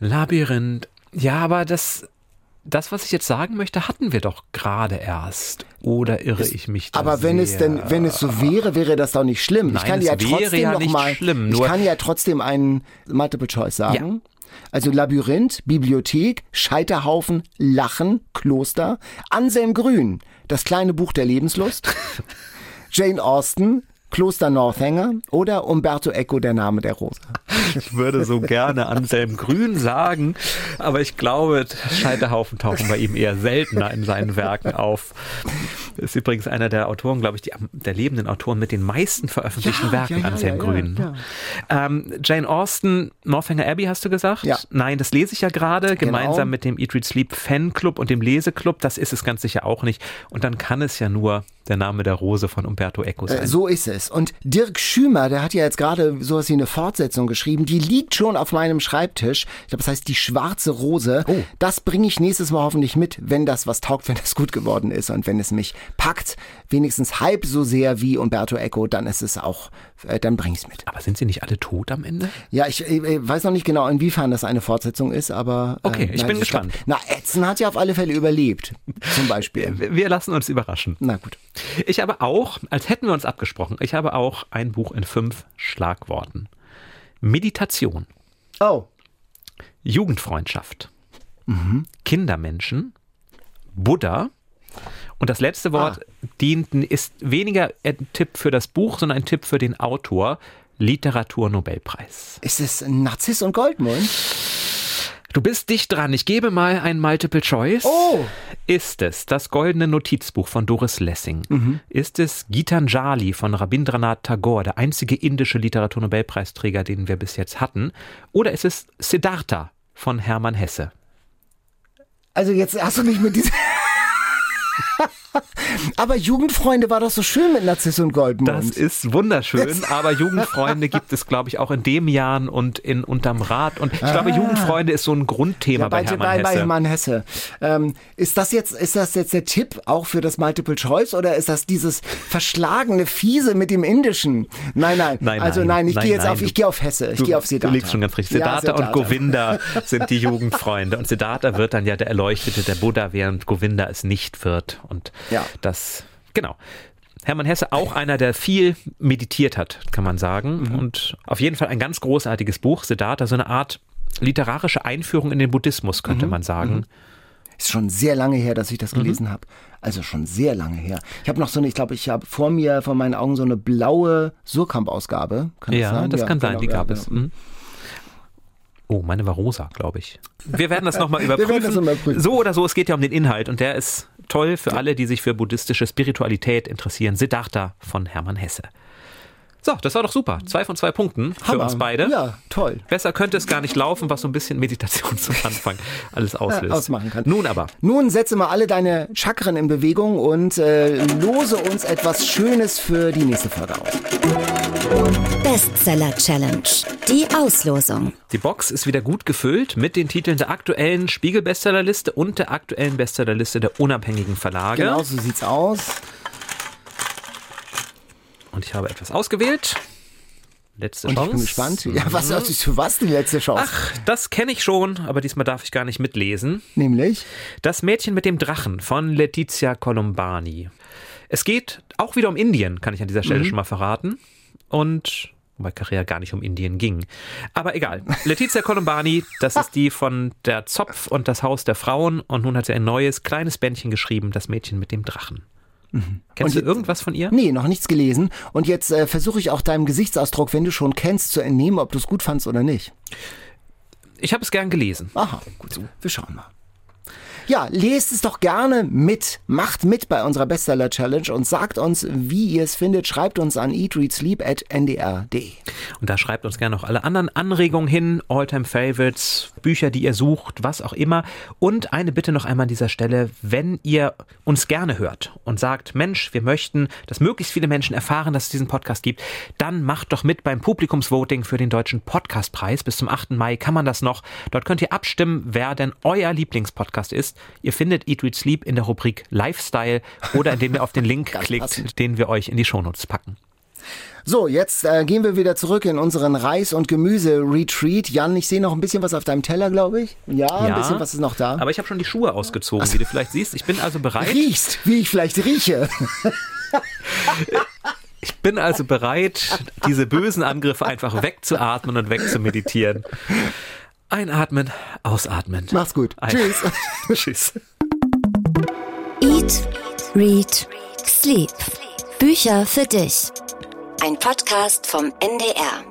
Labyrinth. Ja, aber das, das, was ich jetzt sagen möchte, hatten wir doch gerade erst. Oder irre ich mich da Aber wenn es sehr? denn, wenn es so wäre, wäre das doch nicht schlimm. ich Nein, kann es ja trotzdem ja noch nicht mal, schlimm, ich kann ja trotzdem einen Multiple Choice sagen. Also Labyrinth, Bibliothek, Scheiterhaufen, Lachen, Kloster, Anselm Grün, das kleine Buch der Lebenslust, Jane Austen, Kloster Northanger oder Umberto Eco, der Name der Rose. Ich würde so gerne Anselm Grün sagen, aber ich glaube, Scheiterhaufen tauchen bei ihm eher seltener in seinen Werken auf. Ist übrigens einer der Autoren, glaube ich, die, der lebenden Autoren mit den meisten veröffentlichten Ja, Werken, ja, ja, Anselm Grün. ja, Ähm, Jane Austen, Northanger Abbey hast du gesagt? Nein, das lese ich ja gerade, Genau. gemeinsam mit dem Eat, Read, Sleep Fanclub und dem Leseclub. Das ist es ganz sicher auch nicht. Und dann kann es ja nur der Name der Rose von Umberto Eco sein. Äh, So ist es. Und Dirk Schümer, der hat ja jetzt gerade sowas wie eine Fortsetzung geschrieben, die liegt schon auf meinem Schreibtisch. Ich glaube, das heißt die schwarze Rose. Oh. Das bringe ich nächstes Mal hoffentlich mit, wenn das was taugt, wenn das gut geworden ist und wenn es mich packt, wenigstens halb so sehr wie Umberto Eco, dann ist es auch, äh, dann bringe ich es mit. aber sind sie nicht alle tot am Ende? Ja, ich äh, weiß noch nicht genau, inwiefern das eine Fortsetzung ist, aber. Äh, Okay, ich bin glaub- gespannt. na, Edson hat ja auf alle Fälle überlebt. Zum Beispiel. Wir lassen uns überraschen. Na gut. Ich habe auch, als hätten wir uns abgesprochen, ich habe auch ein Buch in fünf Schlagworten. Meditation, Oh. Jugendfreundschaft, Kindermenschen, Buddha und das letzte Wort dient, ist weniger ein Tipp für das Buch, sondern ein Tipp für den Autor. Literaturnobelpreis. Ist es Narziss und Goldmund? Du bist dicht dran. Ich gebe mal ein Multiple Choice. Oh. Ist es das goldene Notizbuch von Doris Lessing? Mhm. Ist es Gitanjali von Rabindranath Tagore, der einzige indische Literaturnobelpreisträger, den wir bis jetzt hatten? Oder ist es Siddhartha von Hermann Hesse? Also jetzt hast du mich mit diesem aber Jugendfreunde war doch so schön mit Narziss und Goldmund. Das ist wunderschön, aber Jugendfreunde gibt es, glaube ich, auch in dem Jahren und in Unterm Rad. Und ich ah. glaube, Jugendfreunde ist so ein Grundthema ja, bei, bei, Hermann bei, Hesse. Bei Hermann Hesse. Ähm, ist, das jetzt, ist das jetzt der Tipp auch für das Multiple Choice oder ist das dieses verschlagene Fiese mit dem Indischen? Nein, nein. nein also nein, ich gehe jetzt nein, auf, ich gehe auf Hesse, ich gehe auf Siddhartha. Du liegst schon ganz richtig. Siddhartha, ja, Siddhartha. und Govinda sind die Jugendfreunde. Und Siddhartha wird dann ja der Erleuchtete, der Buddha, während Govinda es nicht wird. Und ja. das Genau. Hermann Hesse auch einer, der viel meditiert hat, kann man sagen. Mhm. Und auf jeden Fall ein ganz großartiges Buch, Siddhartha, so eine Art literarische Einführung in den Buddhismus, könnte mhm. man sagen. Mhm. Ist schon sehr lange her, dass ich das mhm. gelesen habe. Also schon sehr lange her. Ich habe noch so eine, ich glaube, ich habe vor mir, vor meinen Augen so eine blaue Surkamp-Ausgabe. Ja, das, sein? das ja, kann genau, sein, die gab ja, es. Genau. Mhm. Oh, meine war rosa, glaube ich. Wir werden das nochmal überprüfen. Das noch mal prüfen. So oder so, es geht ja um den Inhalt und der ist toll für alle, die sich für buddhistische Spiritualität interessieren. Siddhartha von Hermann Hesse. So, das war doch super. Zwei von zwei Punkten für Hammer. uns beide. Ja, toll. Besser könnte es gar nicht laufen, was so ein bisschen Meditation zum Anfang alles auslöst. Ja, ausmachen kann. Nun aber. Nun setze mal alle deine Chakren in Bewegung und äh, lose uns etwas Schönes für die nächste Folge aus. Bestseller Challenge. Die Auslosung. Die Box ist wieder gut gefüllt mit den Titeln der aktuellen Spiegel-Bestsellerliste und der aktuellen Bestsellerliste der unabhängigen Verlage. Genau so sieht's aus. Und ich habe etwas ausgewählt. Letzte und Chance. Ich bin gespannt. Ja, was mhm. für was die letzte Chance? Ach, das kenne ich schon, aber diesmal darf ich gar nicht mitlesen. Nämlich? Das Mädchen mit dem Drachen von Letizia Colombani. Es geht auch wieder um Indien, kann ich an dieser Stelle mhm. schon mal verraten. Und wobei Carrera gar nicht um Indien ging. Aber egal. Letizia Colombani, das ist die von der Zopf und das Haus der Frauen. Und nun hat sie ein neues, kleines Bändchen geschrieben, das Mädchen mit dem Drachen. Mhm. Kennst und du irgendwas von ihr? Nee, noch nichts gelesen. Und jetzt äh, versuche ich auch deinem Gesichtsausdruck, wenn du schon kennst, zu entnehmen, ob du es gut fandst oder nicht. Ich habe es gern gelesen. Aha, gut so. Wir schauen mal. Ja, lest es doch gerne mit. Macht mit bei unserer Bestseller Challenge und sagt uns, wie ihr es findet. Schreibt uns an eatreadsleep.ndr.de. Und da schreibt uns gerne noch alle anderen Anregungen hin, Alltime Favorites, Bücher, die ihr sucht, was auch immer. Und eine Bitte noch einmal an dieser Stelle, wenn ihr uns gerne hört und sagt, Mensch, wir möchten, dass möglichst viele Menschen erfahren, dass es diesen Podcast gibt, dann macht doch mit beim Publikumsvoting für den Deutschen Podcastpreis. Bis zum 8. Mai kann man das noch. Dort könnt ihr abstimmen, wer denn euer Lieblingspodcast ist. Ihr findet Eat, Read, Sleep in der Rubrik Lifestyle oder indem ihr auf den Link klickt, passend. den wir euch in die Shownotes packen. So, jetzt äh, gehen wir wieder zurück in unseren Reis- und Gemüse-Retreat. Jan, ich sehe noch ein bisschen was auf deinem Teller, glaube ich. Ja, ja, ein bisschen was ist noch da. Aber ich habe schon die Schuhe ausgezogen, also, wie du vielleicht siehst. Ich bin also bereit. Riechst, wie ich vielleicht rieche. Ich bin also bereit, diese bösen Angriffe einfach wegzuatmen und wegzumeditieren. Einatmen, ausatmen. Mach's gut. Ein Tschüss. Tschüss. Eat, Read, Sleep. Bücher für dich. Ein Podcast vom NDR.